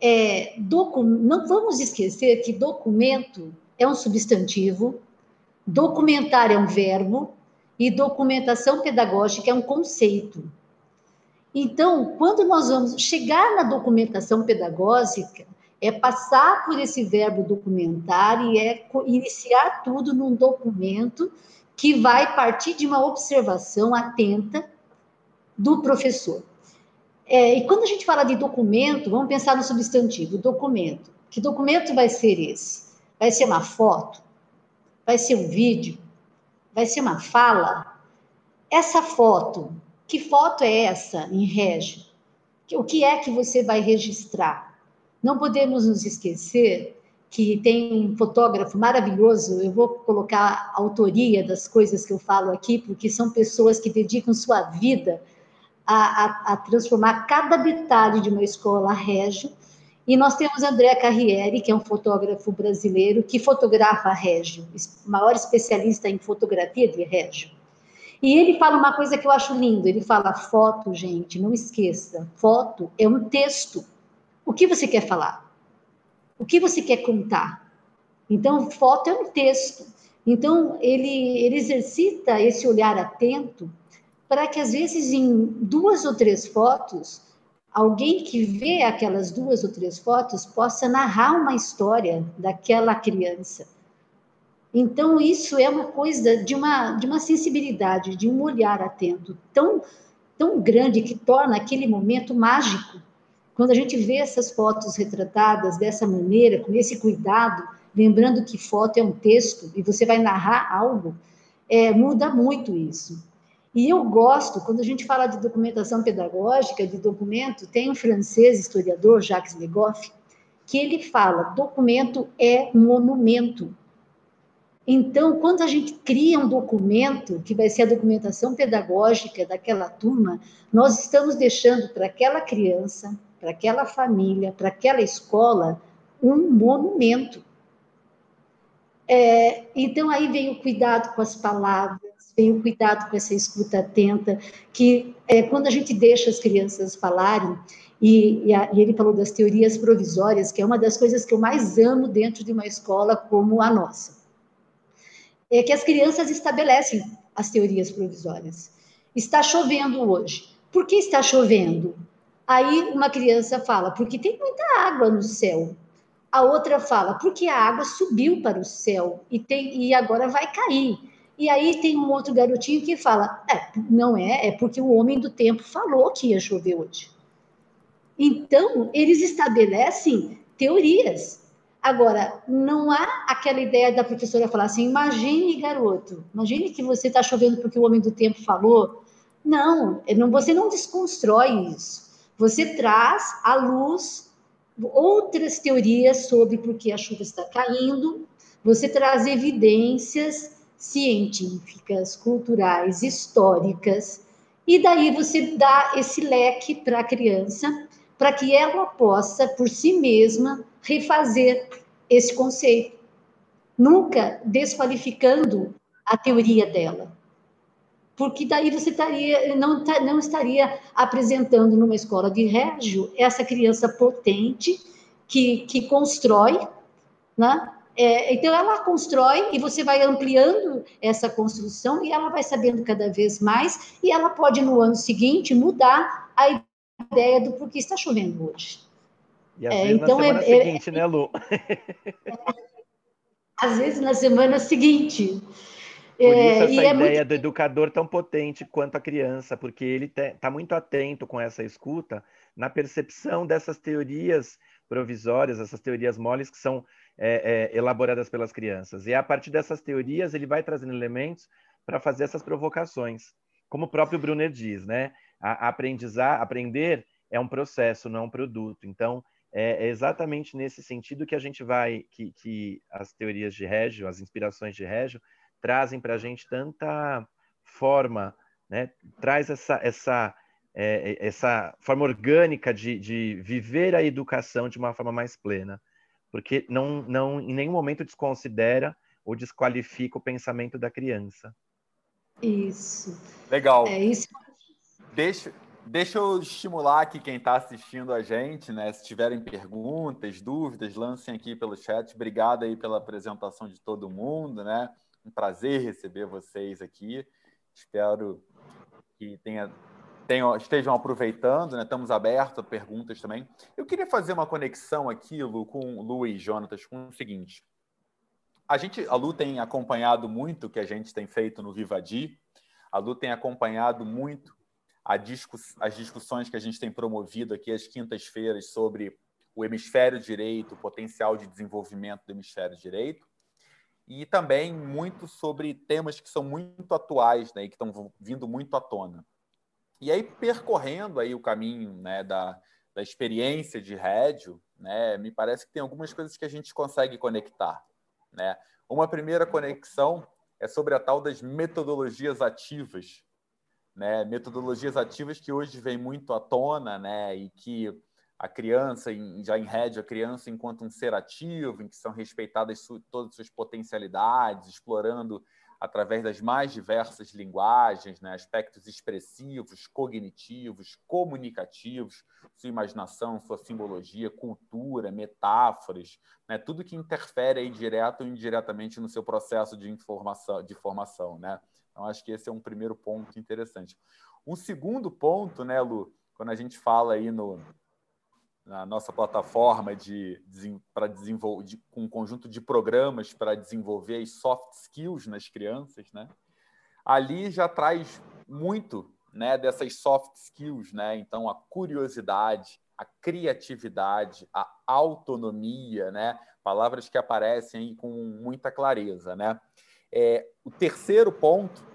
É, docu, não vamos esquecer que documento é um substantivo, documentar é um verbo, e documentação pedagógica é um conceito. Então, quando nós vamos chegar na documentação pedagógica, é passar por esse verbo documentar e é iniciar tudo num documento que vai partir de uma observação atenta do professor. É, e quando a gente fala de documento, vamos pensar no substantivo, documento. Que documento vai ser esse? Vai ser uma foto? Vai ser um vídeo? Vai ser uma fala. Essa foto, que foto é essa em regi? O que é que você vai registrar? Não podemos nos esquecer que tem um fotógrafo maravilhoso. Eu vou colocar a autoria das coisas que eu falo aqui, porque são pessoas que dedicam sua vida a, a, a transformar cada detalhe de uma escola régio. E nós temos André Carriere, que é um fotógrafo brasileiro que fotografa régio, maior especialista em fotografia de régio. E ele fala uma coisa que eu acho lindo, ele fala foto, gente, não esqueça, foto é um texto. O que você quer falar? O que você quer contar? Então, foto é um texto. Então, ele, ele exercita esse olhar atento para que, às vezes, em duas ou três fotos, alguém que vê aquelas duas ou três fotos possa narrar uma história daquela criança então, isso é uma coisa de uma, de uma sensibilidade, de um olhar atento tão, tão grande que torna aquele momento mágico. Quando a gente vê essas fotos retratadas dessa maneira, com esse cuidado, lembrando que foto é um texto e você vai narrar algo, é, muda muito isso. E eu gosto, quando a gente fala de documentação pedagógica, de documento, tem um francês historiador, Jacques Legoff, que ele fala: documento é monumento. Então, quando a gente cria um documento, que vai ser a documentação pedagógica daquela turma, nós estamos deixando para aquela criança, para aquela família, para aquela escola, um monumento. É, então, aí vem o cuidado com as palavras, o cuidado com essa escuta atenta, que é, quando a gente deixa as crianças falarem, e, e, a, e ele falou das teorias provisórias, que é uma das coisas que eu mais amo dentro de uma escola como a nossa é que as crianças estabelecem as teorias provisórias. Está chovendo hoje. Por que está chovendo? Aí uma criança fala, porque tem muita água no céu. A outra fala, porque a água subiu para o céu e, tem, e agora vai cair. E aí tem um outro garotinho que fala, é, não é, é porque o homem do tempo falou que ia chover hoje. Então, eles estabelecem teorias. Agora, não há aquela ideia da professora falar assim: imagine, garoto, imagine que você está chovendo porque o homem do tempo falou. Não, você não desconstrói isso. Você traz à luz outras teorias sobre por que a chuva está caindo, você traz evidências científicas, culturais, históricas, e daí você dá esse leque para a criança, para que ela possa, por si mesma, refazer esse conceito, nunca desqualificando a teoria dela. Porque daí você estaria, não, tá, não estaria apresentando numa escola de régio essa criança potente que, que constrói, né? É, então ela constrói e você vai ampliando essa construção e ela vai sabendo cada vez mais e ela pode no ano seguinte mudar a ideia do porquê está chovendo hoje. E às é, vezes então na semana é, é seguinte, é, né, Lu? às vezes na semana seguinte. Por isso é, essa ideia muito... do educador tão potente quanto a criança, porque ele está muito atento com essa escuta na percepção dessas teorias provisórias, essas teorias moles que são é, é, elaboradas pelas crianças. E a partir dessas teorias ele vai trazendo elementos para fazer essas provocações, como o próprio Brunner diz, né? A, a aprendizar, aprender é um processo, não é um produto. Então é, é exatamente nesse sentido que a gente vai, que, que as teorias de Régio, as inspirações de Régio, trazem para a gente tanta forma, né? traz essa, essa, é, é, essa forma orgânica de, de viver a educação de uma forma mais plena, porque não, não em nenhum momento desconsidera ou desqualifica o pensamento da criança. Isso. Legal. É isso. Deixa, Deixa eu estimular aqui quem está assistindo a gente, né? Se tiverem perguntas, dúvidas, lancem aqui pelo chat. Obrigado aí pela apresentação de todo mundo, né? Um prazer receber vocês aqui. Espero que tenha, tenham, estejam aproveitando, né? Estamos abertos a perguntas também. Eu queria fazer uma conexão aqui, Lu, com Lu e Jonatas, com o seguinte. A gente, a Lu tem acompanhado muito o que a gente tem feito no Vivadi. A Lu tem acompanhado muito discuss as discussões que a gente tem promovido aqui às quintas-feiras sobre o hemisfério direito, o potencial de desenvolvimento do hemisfério direito, e também muito sobre temas que são muito atuais, né, e que estão vindo muito à tona. E aí percorrendo aí o caminho, né, da da experiência de rédio, né, me parece que tem algumas coisas que a gente consegue conectar. Né? Uma primeira conexão é sobre a tal das metodologias ativas. Né? Metodologias ativas que hoje vêm muito à tona né? e que a criança, já em rédio, a criança enquanto um ser ativo, em que são respeitadas todas as suas potencialidades, explorando através das mais diversas linguagens, né? aspectos expressivos, cognitivos, comunicativos, sua imaginação, sua simbologia, cultura, metáforas, né? tudo que interfere aí direto ou indiretamente no seu processo de informação, de formação, né? Então acho que esse é um primeiro ponto interessante. Um segundo ponto, né, Lu, quando a gente fala aí no na nossa plataforma de, para desenvolver de, com um conjunto de programas para desenvolver as soft skills nas crianças, né? Ali já traz muito, né, dessas soft skills, né? Então a curiosidade, a criatividade, a autonomia, né? Palavras que aparecem com muita clareza, né? É, o terceiro ponto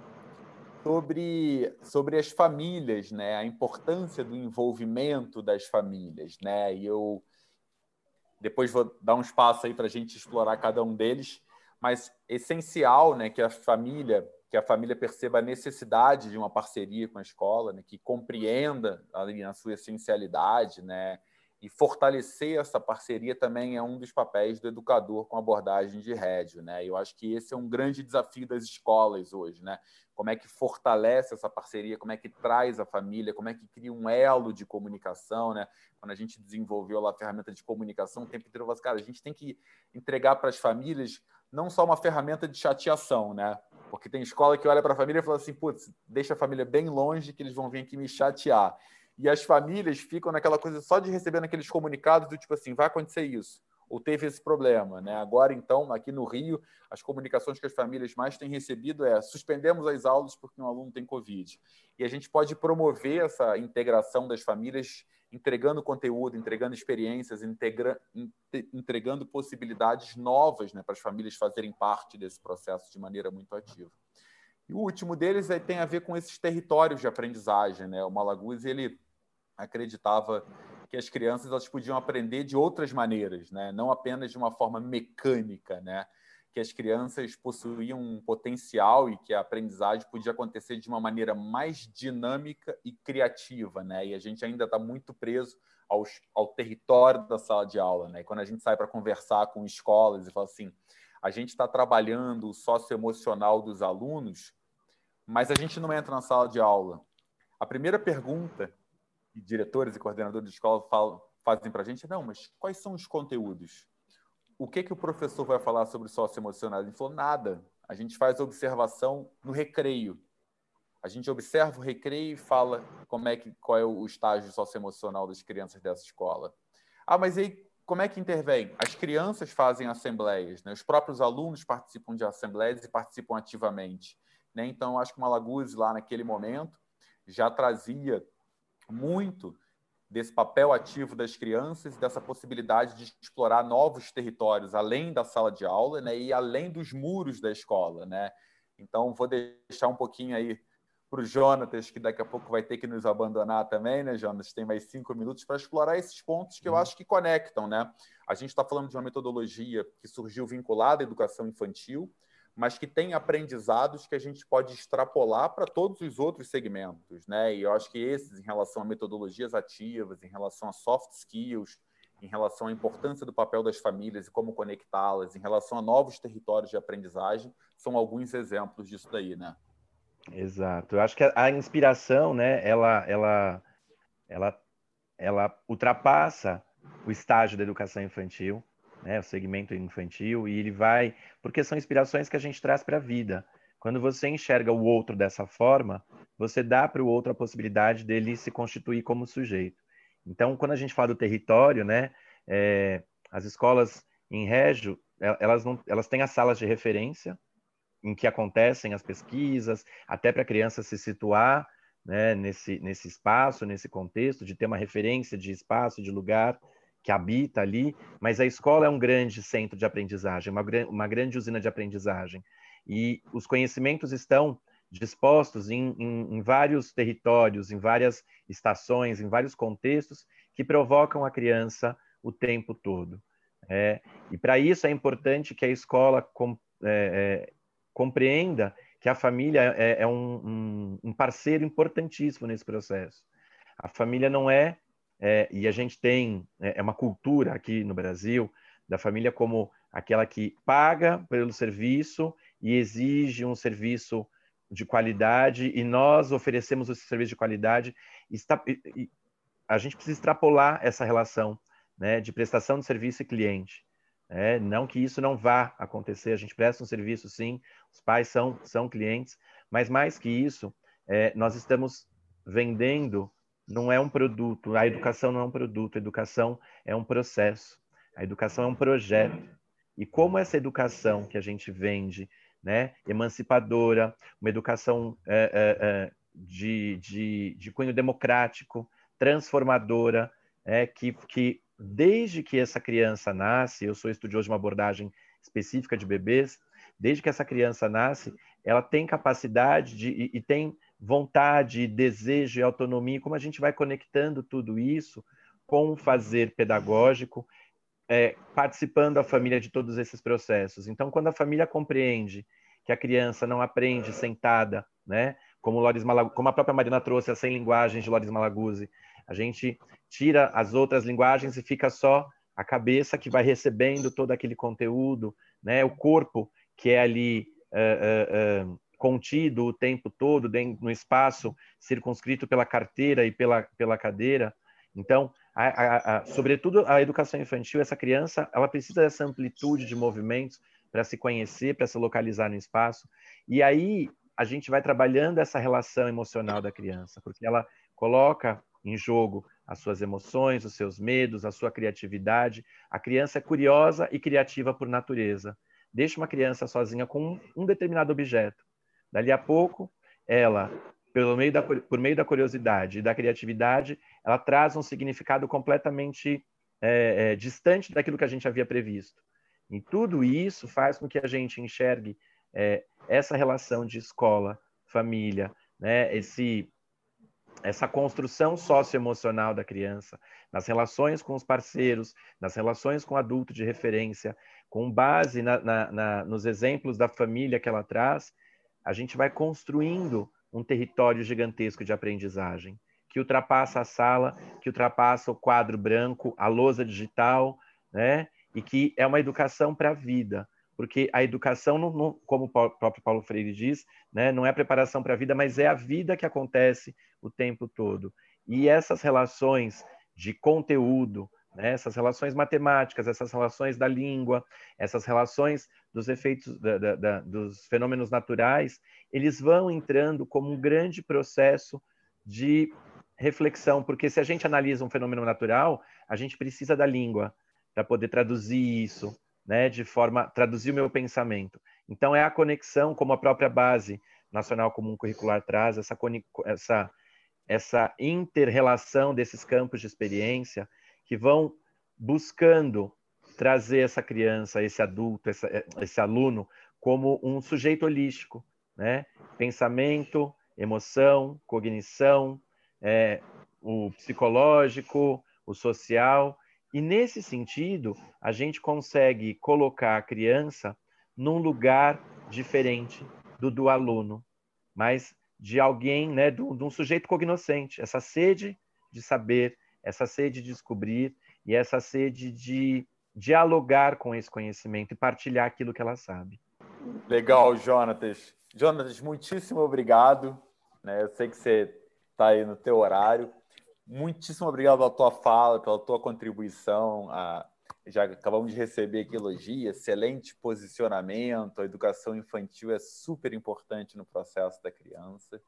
sobre, sobre as famílias, né? a importância do envolvimento das famílias. Né? E eu depois vou dar um espaço aí para a gente explorar cada um deles, mas essencial né, que a família que a família perceba a necessidade de uma parceria com a escola, né, que compreenda ali na sua essencialidade, né, e fortalecer essa parceria também é um dos papéis do educador com abordagem de rédio, né? Eu acho que esse é um grande desafio das escolas hoje, né? Como é que fortalece essa parceria, como é que traz a família, como é que cria um elo de comunicação, né? Quando a gente desenvolveu lá a ferramenta de comunicação, o tempo inteiro eu falo, assim, cara, a gente tem que entregar para as famílias não só uma ferramenta de chateação, né? Porque tem escola que olha para a família e fala assim, putz, deixa a família bem longe que eles vão vir aqui me chatear. E as famílias ficam naquela coisa só de receber aqueles comunicados do tipo assim, vai acontecer isso, ou teve esse problema. Né? Agora, então, aqui no Rio, as comunicações que as famílias mais têm recebido é suspendemos as aulas porque um aluno tem Covid. E a gente pode promover essa integração das famílias entregando conteúdo, entregando experiências, integra, entregando possibilidades novas né, para as famílias fazerem parte desse processo de maneira muito ativa. E o último deles é, tem a ver com esses territórios de aprendizagem. Né? O Malaguzzi, ele acreditava que as crianças elas podiam aprender de outras maneiras, né? não apenas de uma forma mecânica, né? que as crianças possuíam um potencial e que a aprendizagem podia acontecer de uma maneira mais dinâmica e criativa. Né? E a gente ainda está muito preso aos, ao território da sala de aula. Né? E quando a gente sai para conversar com escolas e fala assim, a gente está trabalhando o socioemocional dos alunos, mas a gente não entra na sala de aula. A primeira pergunta diretores e coordenadores de escola falam, fazem para a gente, não, mas quais são os conteúdos? O que, que o professor vai falar sobre socioemocional? Ele falou, nada. A gente faz observação no recreio. A gente observa o recreio e fala como é que, qual é o estágio socioemocional das crianças dessa escola. Ah, mas aí como é que intervém? As crianças fazem assembleias, né? os próprios alunos participam de assembleias e participam ativamente. Né? Então, acho que o Malaguzzi, lá naquele momento, já trazia muito desse papel ativo das crianças dessa possibilidade de explorar novos territórios além da sala de aula né, e além dos muros da escola. Né? Então, vou deixar um pouquinho aí para o Jonatas, que daqui a pouco vai ter que nos abandonar também, né, Jonas? Tem mais cinco minutos para explorar esses pontos que eu uhum. acho que conectam. Né? A gente está falando de uma metodologia que surgiu vinculada à educação infantil, mas que tem aprendizados que a gente pode extrapolar para todos os outros segmentos, né? E eu acho que esses, em relação a metodologias ativas, em relação a soft skills, em relação à importância do papel das famílias e como conectá-las, em relação a novos territórios de aprendizagem, são alguns exemplos disso daí, né? Exato. Eu acho que a inspiração, né, ela, ela, ela, ela ultrapassa o estágio da educação infantil né, o segmento infantil, e ele vai, porque são inspirações que a gente traz para a vida. Quando você enxerga o outro dessa forma, você dá para o outro a possibilidade dele se constituir como sujeito. Então, quando a gente fala do território, né, é, as escolas em Régio, elas, não, elas têm as salas de referência, em que acontecem as pesquisas, até para a criança se situar né, nesse, nesse espaço, nesse contexto, de ter uma referência de espaço, de lugar, que habita ali, mas a escola é um grande centro de aprendizagem, uma, uma grande usina de aprendizagem. E os conhecimentos estão dispostos em, em, em, vários territórios, em várias estações, em vários contextos, que provocam a criança o tempo todo. É, e para isso é importante que a escola com, é, é, compreenda que a família é, é um, um, um, parceiro importantíssimo nesse processo. A família não é, é e a gente tem, é, é uma cultura aqui no Brasil, da família como aquela que paga pelo serviço e exige um serviço de qualidade e nós oferecemos esse serviço de qualidade. Está, a gente precisa extrapolar essa relação né, de prestação de serviço e cliente. É, não que isso não vá acontecer, a gente presta um serviço sim, os pais são, são clientes, mas mais que isso, é, nós estamos vendendo, não é um produto, a educação não é um produto, a educação é um processo, a educação é um projeto. E como essa educação que a gente vende, né, emancipadora, uma educação é, é, de, de, de cunho democrático, transformadora, é, que, que desde que essa criança nasce, eu sou estudioso de uma abordagem específica de bebês, desde que essa criança nasce, ela tem capacidade de, e, e tem vontade, desejo e autonomia, como a gente vai conectando tudo isso com o fazer pedagógico, é, participando a família de todos esses processos. Então, quando a família compreende que a criança não aprende sentada, né, como, Loris Malag... como a própria Marina trouxe as 100 linguagens de Loris Malaguzzi, a gente tira as outras linguagens e fica só a cabeça que vai recebendo todo aquele conteúdo, né? O corpo que é ali uh, uh, uh, contido o tempo todo dentro, no espaço circunscrito pela carteira e pela, pela cadeira. Então, a, a, a, sobretudo a educação infantil, essa criança, ela precisa dessa amplitude de movimentos para se conhecer, para se localizar no espaço. E aí a gente vai trabalhando essa relação emocional da criança, porque ela coloca em jogo as suas emoções, os seus medos, a sua criatividade. A criança é curiosa e criativa por natureza. Deixa uma criança sozinha com um determinado objeto. Dali a pouco, ela, pelo meio da, por meio da curiosidade e da criatividade, ela traz um significado completamente é, é, distante daquilo que a gente havia previsto. E tudo isso faz com que a gente enxergue é, essa relação de escola, família, né, esse essa construção socioemocional da criança, nas relações com os parceiros, nas relações com o adulto de referência, com base na, na, na, nos exemplos da família que ela traz, a gente vai construindo um território gigantesco de aprendizagem, que ultrapassa a sala, que ultrapassa o quadro branco, a lousa digital, né? e que é uma educação para a vida, porque a educação, não, não, como o próprio Paulo Freire diz, né, não é preparação para a vida, mas é a vida que acontece o tempo todo. E essas relações de conteúdo, né, essas relações matemáticas, essas relações da língua, essas relações dos efeitos da, da, da, dos fenômenos naturais, eles vão entrando como um grande processo de reflexão, porque se a gente analisa um fenômeno natural, a gente precisa da língua para poder traduzir isso, né, de forma traduzir o meu pensamento. Então é a conexão, como a própria base nacional comum curricular traz, essa essa essa interrelação desses campos de experiência que vão buscando trazer essa criança, esse adulto, esse, esse aluno como um sujeito holístico, né? Pensamento, emoção, cognição, é, o psicológico, o social e nesse sentido, a gente consegue colocar a criança num lugar diferente do do aluno, mas de alguém, né, de um sujeito cognoscente, essa sede de saber, essa sede de descobrir e essa sede de dialogar com esse conhecimento e partilhar aquilo que ela sabe. Legal, Jonatas. Jonatas, muitíssimo obrigado. Né? Eu sei que você está aí no teu horário. Muitíssimo obrigado pela tua fala, pela tua contribuição. Já acabamos de receber aqui elogio, excelente posicionamento. A educação infantil é super importante no processo da criança.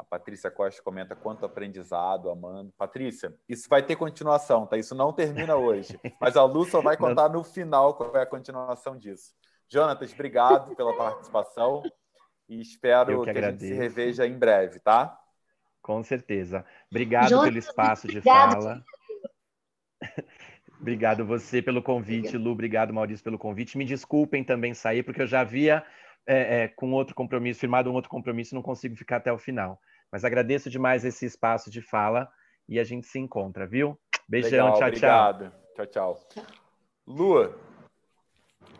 A Patrícia Costa comenta quanto aprendizado, amando. Patrícia, isso vai ter continuação, tá? Isso não termina hoje. Mas a Lu só vai contar no final qual é a continuação disso. Jonatas, obrigado pela participação e espero que, que a gente se reveja em breve, tá? Com certeza. Obrigado Jonas, pelo espaço de fala. Obrigado você pelo convite, Lu. Obrigado, Maurício, pelo convite. Me desculpem também sair, porque eu já havia é, é, com outro compromisso, firmado um outro compromisso, não consigo ficar até o final. Mas agradeço demais esse espaço de fala e a gente se encontra, viu? Beijão, Legal, tchau, obrigado. tchau. Tchau, tchau. Lua,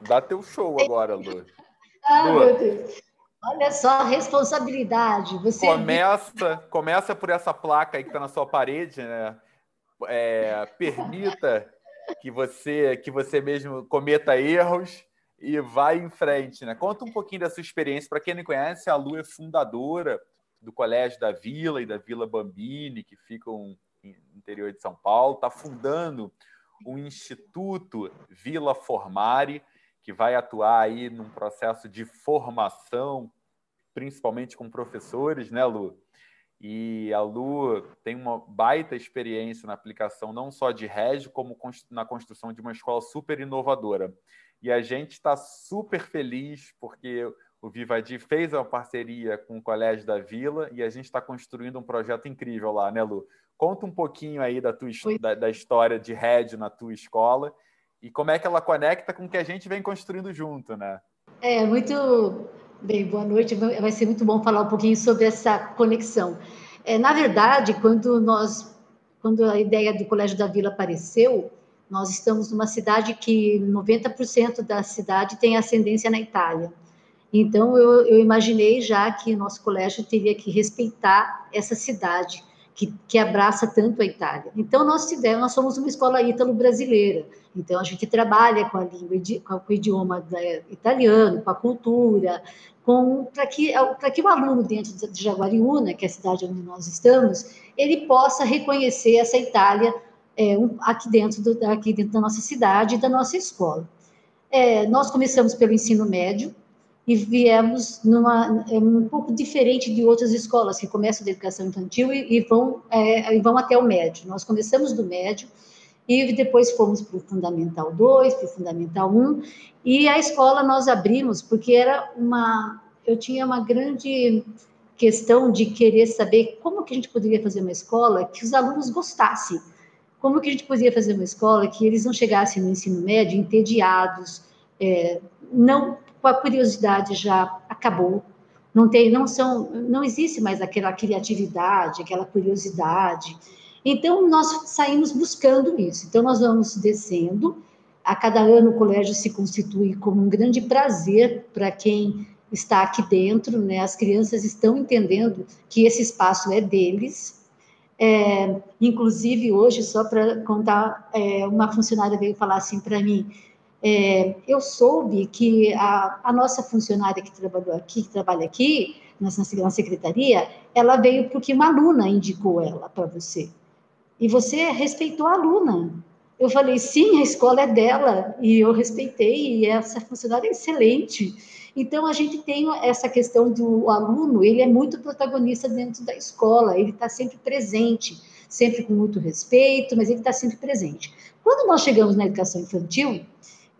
dá teu show agora, Lua. Ah, Lua. meu Deus. Olha só a responsabilidade. Você começa, começa por essa placa aí que está na sua parede, né? É, permita que você que você mesmo cometa erros e vai em frente, né? Conta um pouquinho da sua experiência. Para quem não conhece, a Lu é fundadora do Colégio da Vila e da Vila Bambini, que ficam no interior de São Paulo. Está fundando o Instituto Vila Formare, que vai atuar aí num processo de formação, principalmente com professores, né, Lu? E a Lu tem uma baita experiência na aplicação não só de Régio, como na construção de uma escola super inovadora. E a gente está super feliz porque o Vivadi fez uma parceria com o Colégio da Vila e a gente está construindo um projeto incrível lá, né, Lu? Conta um pouquinho aí da, tua, da, da história de Régio na tua escola e como é que ela conecta com o que a gente vem construindo junto, né? É, muito Bem, boa noite. Vai ser muito bom falar um pouquinho sobre essa conexão. É, na verdade, quando nós, quando a ideia do Colégio da Vila apareceu, nós estamos numa cidade que 90% da cidade tem ascendência na Itália. Então, eu, eu imaginei já que o nosso colégio teria que respeitar essa cidade que, que abraça tanto a Itália. Então, nós tivemos, nós somos uma escola ítalo-brasileira. Então, a gente trabalha com a língua, com o idioma italiano, com a cultura, para que, que o aluno dentro de Jaguariúna, que é a cidade onde nós estamos, ele possa reconhecer essa Itália é, aqui, dentro do, aqui dentro da nossa cidade e da nossa escola. É, nós começamos pelo ensino médio, e viemos numa é um pouco diferente de outras escolas que começam da educação infantil e, e vão é, e vão até o médio. Nós começamos do médio e depois fomos para o Fundamental 2, para o Fundamental 1, e a escola nós abrimos porque era uma... Eu tinha uma grande questão de querer saber como que a gente poderia fazer uma escola que os alunos gostassem, como que a gente poderia fazer uma escola que eles não chegassem no ensino médio entediados, é, não a curiosidade já acabou, não tem, não são, não existe mais aquela criatividade, aquela curiosidade. Então nós saímos buscando isso. Então nós vamos descendo. A cada ano o colégio se constitui como um grande prazer para quem está aqui dentro, né? As crianças estão entendendo que esse espaço é deles. É, inclusive hoje, só para contar, é, uma funcionária veio falar assim para mim: é, eu soube que a, a, nossa funcionária que trabalhou aqui, que trabalha aqui na, na secretaria, ela veio porque uma aluna indicou ela para você. E você respeitou a aluna. Eu falei, sim, a escola é dela, e eu respeitei, e essa funcionária é excelente. Então, a gente tem essa questão do aluno, ele é muito protagonista dentro da escola, ele está sempre presente, sempre com muito respeito, mas ele está sempre presente. Quando nós chegamos na educação infantil,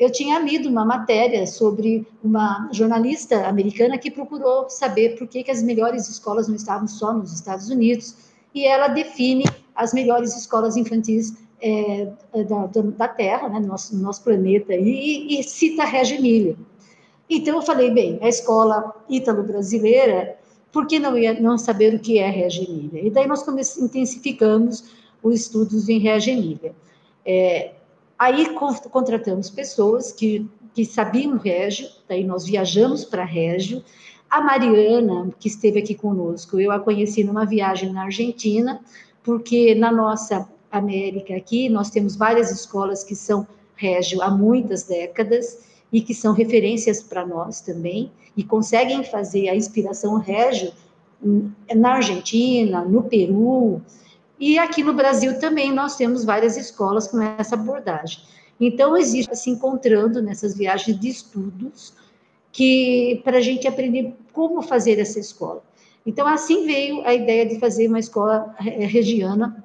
eu tinha lido uma matéria sobre uma jornalista americana que procurou saber por que, que as melhores escolas não estavam só nos Estados Unidos, e ela define as melhores escolas infantis é, da, da, Terra, né, no, nosso, no nosso planeta, e, e cita a Reggio Emília. Então, eu falei, bem, a escola ítalo-brasileira, por que não, ia, não saber o que é Reggio Emília? E daí nós intensificamos os estudos em Reggio Emília. É, Aí contratamos pessoas que, que sabiam Régio, daí nós viajamos para Régio. A Mariana, que esteve aqui conosco, eu a conheci numa viagem na Argentina, porque na nossa América aqui nós temos várias escolas que são Régio há muitas décadas e que são referências para nós também e conseguem fazer a inspiração Régio na Argentina, no Peru, e aqui no Brasil também nós temos várias escolas com essa abordagem. Então, existe se encontrando nessas viagens de estudos que para a gente aprender como fazer essa escola. Então, assim veio a ideia de fazer uma escola eh, regiana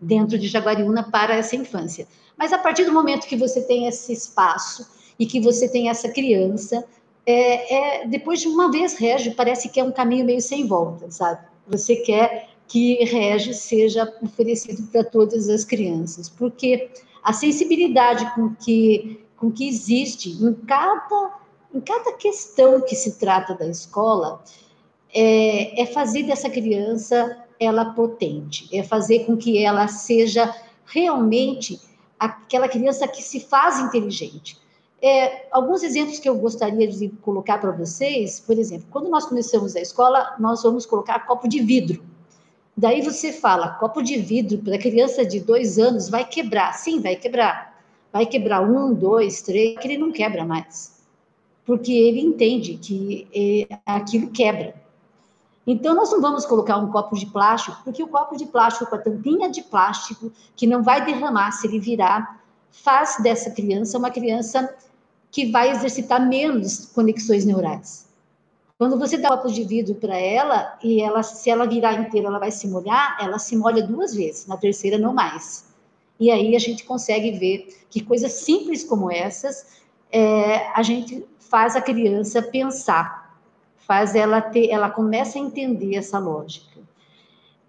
dentro de Jaguariúna para essa infância. Mas a partir do momento que você tem esse espaço e que você tem essa criança, é, é, depois de uma vez régio, parece que é um caminho meio sem volta, sabe? Você quer que rege seja oferecido para todas as crianças, porque a sensibilidade com que, com que existe em cada em cada questão que se trata da escola, é, é fazer dessa criança ela potente, é fazer com que ela seja realmente aquela criança que se faz inteligente. É, alguns exemplos que eu gostaria de colocar para vocês, por exemplo, quando nós começamos a escola, nós vamos colocar copo de vidro. Daí você fala, copo de vidro para criança de dois anos vai quebrar. Sim, vai quebrar. Vai quebrar um, dois, três, que ele não quebra mais. Porque ele entende que é, aquilo quebra. Então, nós não vamos colocar um copo de plástico, porque o copo de plástico com a tampinha de plástico, que não vai derramar se ele virar, faz dessa criança uma criança que vai exercitar menos conexões neurais. Quando você dá um copo de vidro para ela, e ela, se ela virar inteira, ela vai se molhar, ela se molha duas vezes, na terceira não mais. E aí a gente consegue ver que coisas simples como essas, é, a gente faz a criança pensar faz ela ter, ela começa a entender essa lógica.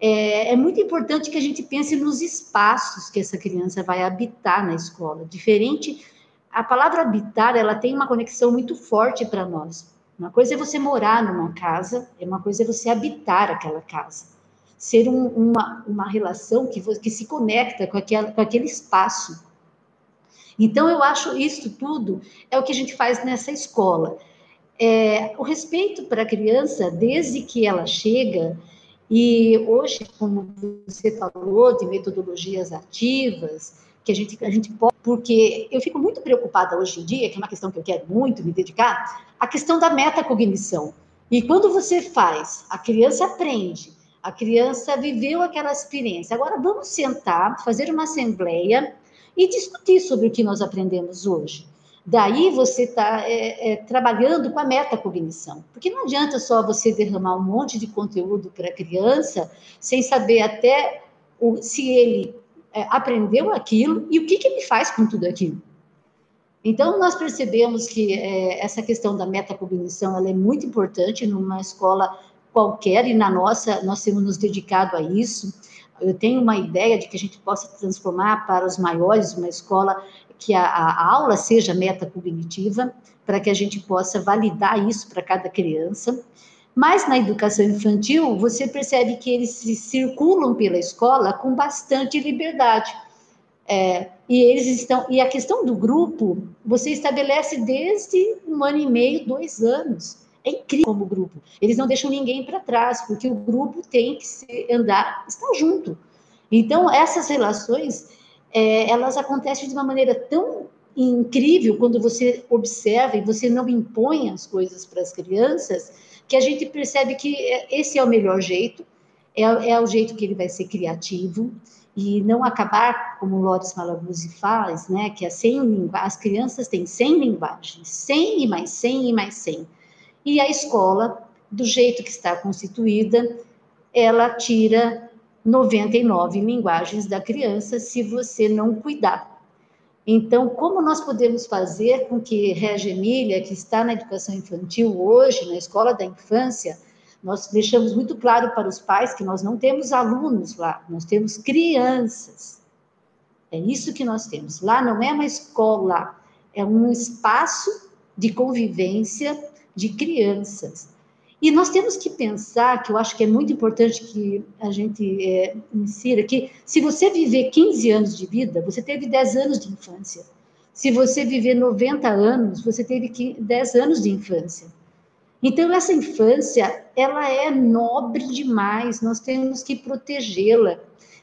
É, é, muito importante que a gente pense nos espaços que essa criança vai habitar na escola. Diferente, a palavra habitar, ela tem uma conexão muito forte para nós. Uma coisa é você morar numa casa, é uma coisa é você habitar aquela casa. Ser um, uma, uma relação que, que se conecta com, aquela, com aquele espaço. Então, eu acho isso tudo é o que a gente faz nessa escola é, o respeito para a criança, desde que ela chega, e hoje, como você falou, de metodologias ativas, que a gente, a gente pode, porque eu fico muito preocupada hoje em dia, que é uma questão que eu quero muito me dedicar, a questão da metacognição. E quando você faz, a criança aprende, a criança viveu aquela experiência. Agora vamos sentar, fazer uma assembleia e discutir sobre o que nós aprendemos hoje. Daí você está é, é, trabalhando com a metacognição. Porque não adianta só você derramar um monte de conteúdo para a criança sem saber até o, se ele é, aprendeu aquilo e o que, que ele faz com tudo aquilo. Então, nós percebemos que é, essa questão da metacognição ela é muito importante numa escola qualquer, e na nossa, nós temos nos dedicado a isso. Eu tenho uma ideia de que a gente possa transformar para os maiores uma escola que a, a aula seja metacognitiva, para que a gente possa validar isso para cada criança. Mas na educação infantil, você percebe que eles se circulam pela escola com bastante liberdade. É, e eles estão. E a questão do grupo, você estabelece desde um ano e meio, dois anos. É incrível como grupo. Eles não deixam ninguém para trás, porque o grupo tem que se andar, estar junto. Então, essas relações é, elas acontecem de uma maneira tão incrível quando você observa e você não impõe as coisas para as crianças, que a gente percebe que é, esse é o melhor jeito, é, é o jeito que ele vai ser criativo e não acabar, como o Loris Malaguzzi faz, né, que é 100 as crianças têm 100 linguagens, 100 e mais 100 e mais 100. E a escola, do jeito que está constituída, ela tira 99 linguagens da criança se você não cuidar. Então, como nós podemos fazer com que Regia Emília, que está na educação infantil hoje, na escola da infância, nós deixamos muito claro para os pais que nós não temos alunos lá, nós temos crianças. É isso que nós temos. Lá não é uma escola, é um espaço de convivência de crianças. E nós temos que pensar, que eu acho que é muito importante que a gente é, insira, que se você viver 15 anos de vida, você teve 10 anos de infância. Se você viver 90 anos, você teve 10 anos de infância. Então, essa infância, ela é nobre demais, nós temos que protegê-la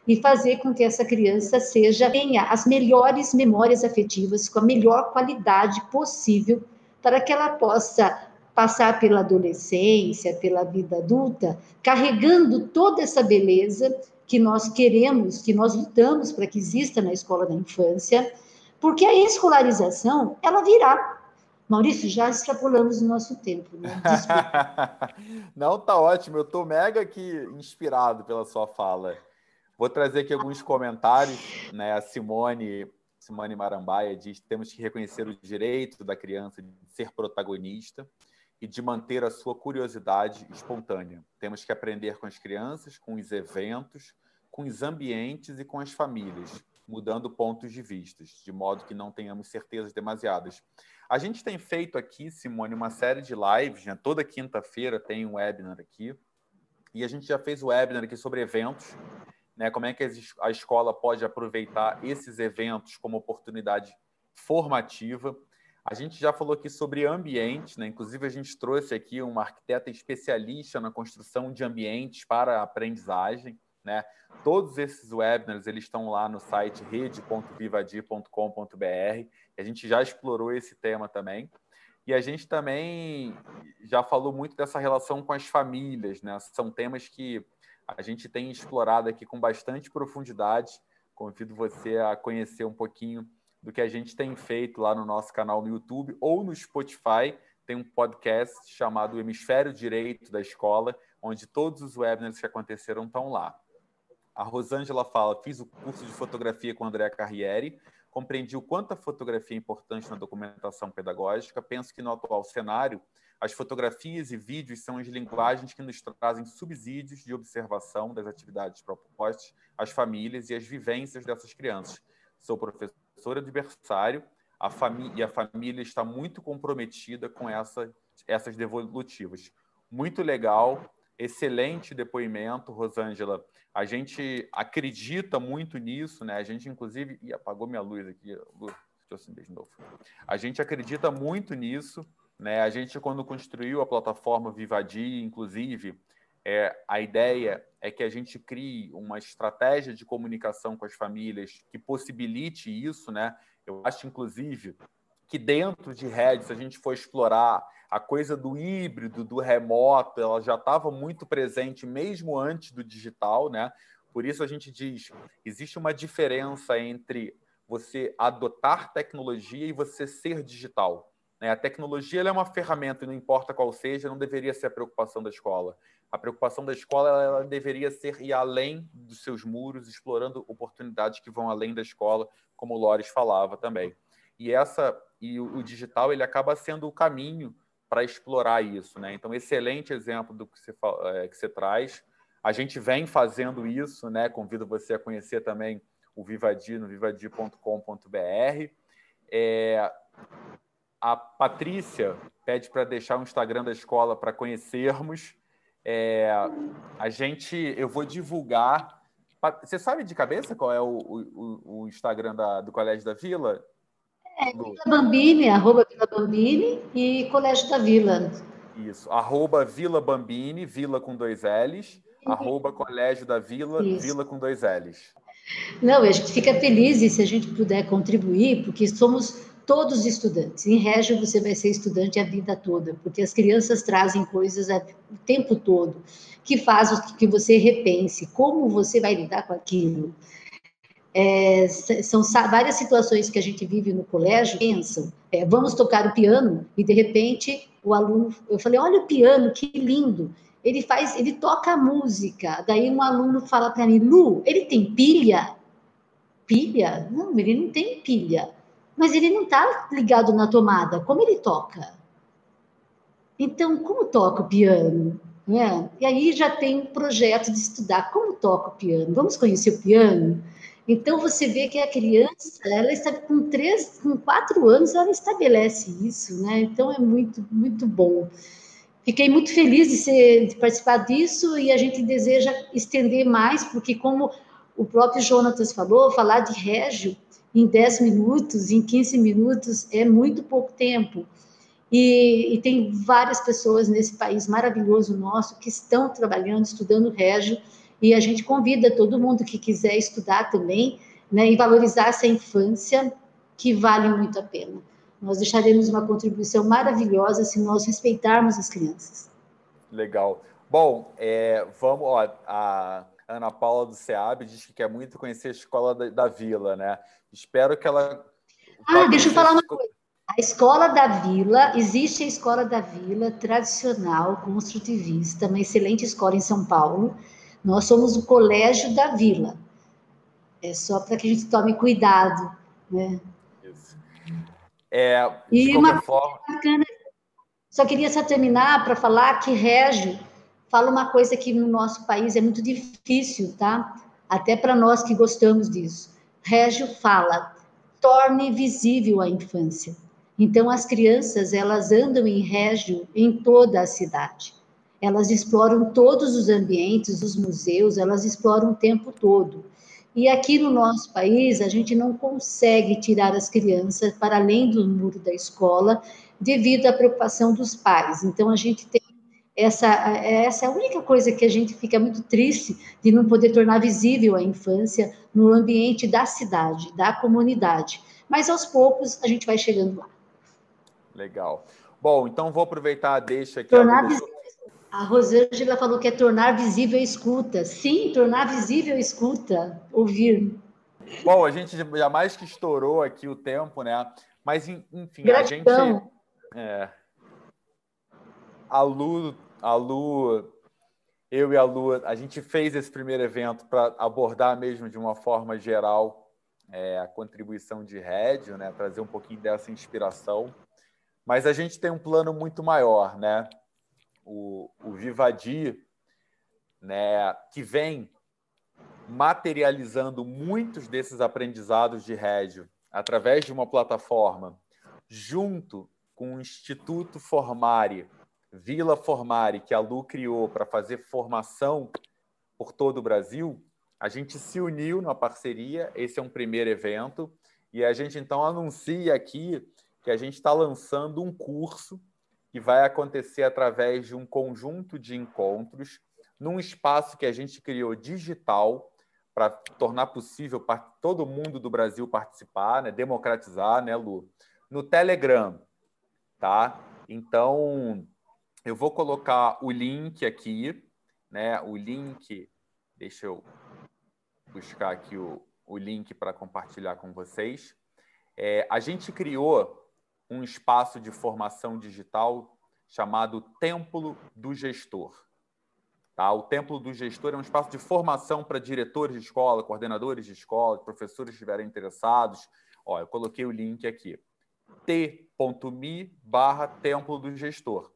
e fazer com que essa criança seja tenha as melhores memórias afetivas com a melhor qualidade possível para que ela possa passar pela adolescência, pela vida adulta, carregando toda essa beleza que nós queremos, que nós lutamos para que exista na escola da infância, porque a escolarização, ela virá. Maurício, já extrapolamos o nosso tempo, né? Não, tá ótimo. Eu estou mega aqui inspirado pela sua fala. Vou trazer aqui alguns comentários, né? A Simone, Simone Marambaia diz: temos que reconhecer o direito da criança de ser protagonista e de manter a sua curiosidade espontânea. Temos que aprender com as crianças, com os eventos, com os ambientes e com as famílias. mudando pontos de vistas, de modo que não tenhamos certezas demasiadas. A gente tem feito aqui, Simone, uma série de lives, né? toda quinta-feira tem um webinar aqui, e a gente já fez o webinar aqui sobre eventos, né? como é que a escola pode aproveitar esses eventos como oportunidade formativa. A gente já falou aqui sobre ambiente, né? inclusive a gente trouxe aqui uma arquiteta especialista na construção de ambientes para aprendizagem. Né? Todos esses webinars eles estão lá no site rede.vivadir.com.br. A gente já explorou esse tema também. E a gente também já falou muito dessa relação com as famílias. Né? São temas que a gente tem explorado aqui com bastante profundidade. Convido você a conhecer um pouquinho do que a gente tem feito lá no nosso canal no YouTube ou no Spotify. Tem um podcast chamado Hemisfério Direito da Escola, onde todos os webinars que aconteceram estão lá. A Rosângela fala: fiz o curso de fotografia com André Carriere, compreendi o quanto a fotografia é importante na documentação pedagógica. Penso que no atual cenário, as fotografias e vídeos são as linguagens que nos trazem subsídios de observação das atividades propostas às famílias e às vivências dessas crianças. Sou professora de berçário a e a família está muito comprometida com essa, essas devolutivas. Muito legal, excelente depoimento, Rosângela. A gente acredita muito nisso, né? A gente, inclusive. Ih, apagou minha luz aqui. Deixa eu acender de novo. A gente acredita muito nisso, né? A gente, quando construiu a plataforma Vivadi, inclusive, é, a ideia é que a gente crie uma estratégia de comunicação com as famílias que possibilite isso, né? Eu acho, inclusive, que dentro de redes, a gente for explorar a coisa do híbrido, do remoto, ela já estava muito presente mesmo antes do digital, né? Por isso a gente diz, existe uma diferença entre você adotar tecnologia e você ser digital. Né? A tecnologia é uma ferramenta, não importa qual seja, não deveria ser a preocupação da escola. A preocupação da escola ela deveria ser ir além dos seus muros, explorando oportunidades que vão além da escola, como o Lores falava também. E essa e o, o digital ele acaba sendo o caminho para explorar isso. Né? Então, excelente exemplo do que você, é, que você traz. A gente vem fazendo isso, né? convido você a conhecer também o Vivadi no vivadi.com.br. É, a Patrícia pede para deixar o Instagram da escola para conhecermos. É, a gente, eu vou divulgar. Você sabe de cabeça qual é o, o, o Instagram da, do Colégio da Vila? É, Vila Bambini, arroba Vila Bambini e Colégio da Vila. Isso, arroba Vila Bambini, Vila com dois L's, arroba Colégio da Vila, Isso. Vila com dois L's. Não, a gente fica feliz e se a gente puder contribuir, porque somos todos estudantes. Em Régio você vai ser estudante a vida toda, porque as crianças trazem coisas o tempo todo que faz que você repense como você vai lidar com aquilo. É, são várias situações que a gente vive no colégio, pensam, é, vamos tocar o piano, e de repente o aluno, eu falei, olha o piano, que lindo, ele faz, ele toca a música, daí um aluno fala para mim, Lu, ele tem pilha? Pilha? Não, ele não tem pilha, mas ele não está ligado na tomada, como ele toca? Então, como toca o piano? Né? E aí já tem um projeto de estudar como toca o piano, vamos conhecer o piano? Então você vê que a criança, ela está com três, com quatro anos, ela estabelece isso, né? Então é muito, muito bom. Fiquei muito feliz de, ser, de participar disso e a gente deseja estender mais, porque como o próprio Jonatas falou, falar de régio em 10 minutos, em 15 minutos é muito pouco tempo. E, e, tem várias pessoas nesse país maravilhoso nosso que estão trabalhando, estudando régio, e a gente convida todo mundo que quiser estudar também, né, e valorizar essa infância que vale muito a pena. Nós deixaremos uma contribuição maravilhosa se nós respeitarmos as crianças. Legal. Bom, é, vamos. Ó, a Ana Paula do SEAB diz que quer muito conhecer a escola da, da Vila, né? Espero que ela. Ah, deixa eu falar uma coisa. A escola da Vila, existe a escola da Vila tradicional, construtivista, uma excelente escola em São Paulo, nós somos o colégio da vila. É só para que a gente tome cuidado, né? Isso. É, e uma forma... bacana, só queria só terminar para falar que Régio fala uma coisa que no nosso país é muito difícil, tá? Até para nós que gostamos disso. Régio fala: torne visível a infância. Então, as crianças, elas andam em Régio em toda a cidade. Elas exploram todos os ambientes, os museus, elas exploram o tempo todo. E aqui no nosso país, a gente não consegue tirar as crianças para além do muro da escola devido à preocupação dos pais. Então, a gente tem essa, essa é a única coisa que a gente fica muito triste de não poder tornar visível a infância no ambiente da cidade, da comunidade. Mas aos poucos a gente vai chegando lá. Legal. Bom, então vou aproveitar a deixa aqui. Tornar visível a Rosângela falou que é tornar visível a escuta. Sim, tornar visível a escuta, ouvir. Bom, a gente jamais que estourou aqui o tempo, né? Mas, enfim, Gratidão. a gente. É, a Lu, a Lu, eu e a Lu, a gente fez esse primeiro evento para abordar mesmo de uma forma geral é, a contribuição de Rédio, né? Trazer um pouquinho dessa inspiração. Mas a gente tem um plano muito maior, né? O, o Vivadi, né, que vem materializando muitos desses aprendizados de rédio através de uma plataforma, junto com o Instituto Formare, Vila Formare, que a Lu criou para fazer formação por todo o Brasil, a gente se uniu na parceria. Esse é um primeiro evento. E a gente então anuncia aqui que a gente está lançando um curso que vai acontecer através de um conjunto de encontros num espaço que a gente criou digital para tornar possível para todo mundo do Brasil participar, né? democratizar, né, Lu? No Telegram, tá? Então, eu vou colocar o link aqui, né? O link, deixa eu buscar aqui o, o link para compartilhar com vocês. É, a gente criou um espaço de formação digital chamado Templo do Gestor. Tá? O Templo do Gestor é um espaço de formação para diretores de escola, coordenadores de escola, professores que estiverem interessados. Ó, eu coloquei o link aqui. t.me barra Templo do Gestor.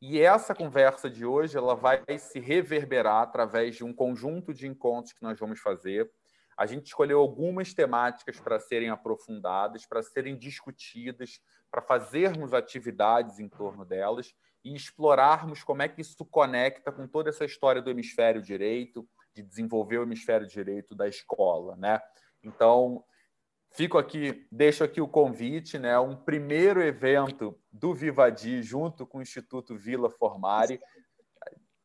E essa conversa de hoje ela vai se reverberar através de um conjunto de encontros que nós vamos fazer a gente escolheu algumas temáticas para serem aprofundadas, para serem discutidas, para fazermos atividades em torno delas e explorarmos como é que isso conecta com toda essa história do hemisfério direito, de desenvolver o hemisfério direito da escola, né? Então, fico aqui, deixo aqui o convite, né? Um primeiro evento do Vivadi junto com o Instituto Vila Formare.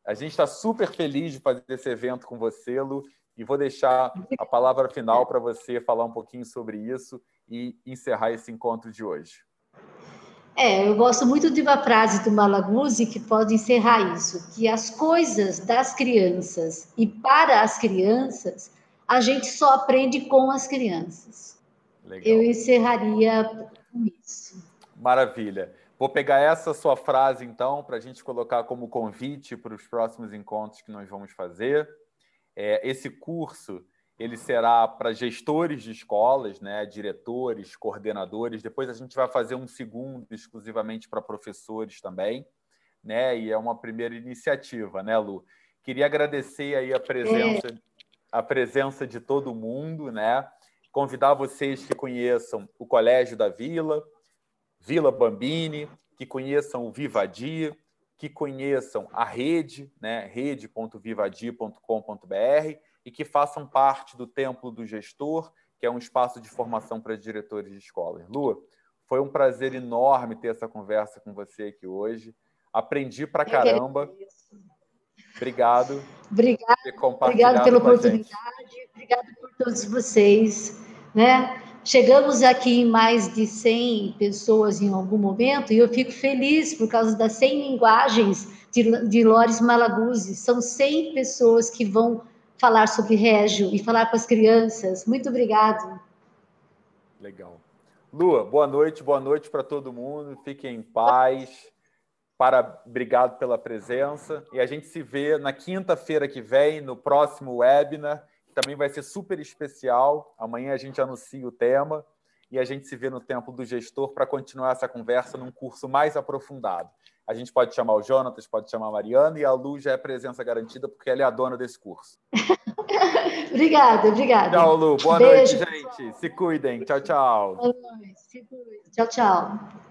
A gente está super feliz de fazer esse evento com você, Lu, e vou deixar a palavra final para você falar um pouquinho sobre isso e encerrar esse encontro de hoje. É, eu gosto muito de uma frase do Malaguzzi que pode encerrar isso, que as coisas das crianças e para as crianças, a gente só aprende com as crianças. Legal. Eu encerraria com isso. Maravilha. Vou pegar essa sua frase, então, para a gente colocar como convite para os próximos encontros que nós vamos fazer. É, esse curso ele será para gestores de escolas, né, diretores, coordenadores. Depois a gente vai fazer um segundo exclusivamente para professores também, né? E é uma primeira iniciativa, né, Lu? Queria agradecer aí a presença, a presença de todo mundo, né? Convidar vocês que conheçam o Colégio da Vila, Vila Bambini, que conheçam o Vivadi, que conheçam a rede, né, rede.vivadia.com.br e que façam parte do Templo do Gestor, que é um espaço de formação para diretores de escolas. Lu, foi um prazer enorme ter essa conversa com você aqui hoje. Aprendi pra caramba. Obrigado. Obrigado. Obrigado pela oportunidade. Obrigado por todos vocês, né? Chegamos aqui em mais de 100 pessoas em algum momento e eu fico feliz por causa das 100 linguagens de, de Lores Malaguzzi. São 100 pessoas que vão falar sobre Régio e falar com as crianças. Muito obrigado. Legal. Lua, boa noite, boa noite para todo mundo. Fiquem em paz. Para, obrigado pela presença. E a gente se vê na quinta-feira que vem, no próximo webinar também vai ser super especial. Amanhã a gente anuncia o tema e a gente se vê no Templo do Gestor para continuar essa conversa num curso mais aprofundado. A gente pode chamar o Jonatas, pode chamar a Mariana, e a Lu já é presença garantida, porque ela é a dona desse curso. obrigada, obrigada. Tchau, Lu. Boa Beijo, noite, gente. Pessoal. Se cuidem. Tchau, tchau. Boa noite. Se cuidem. Tchau, tchau.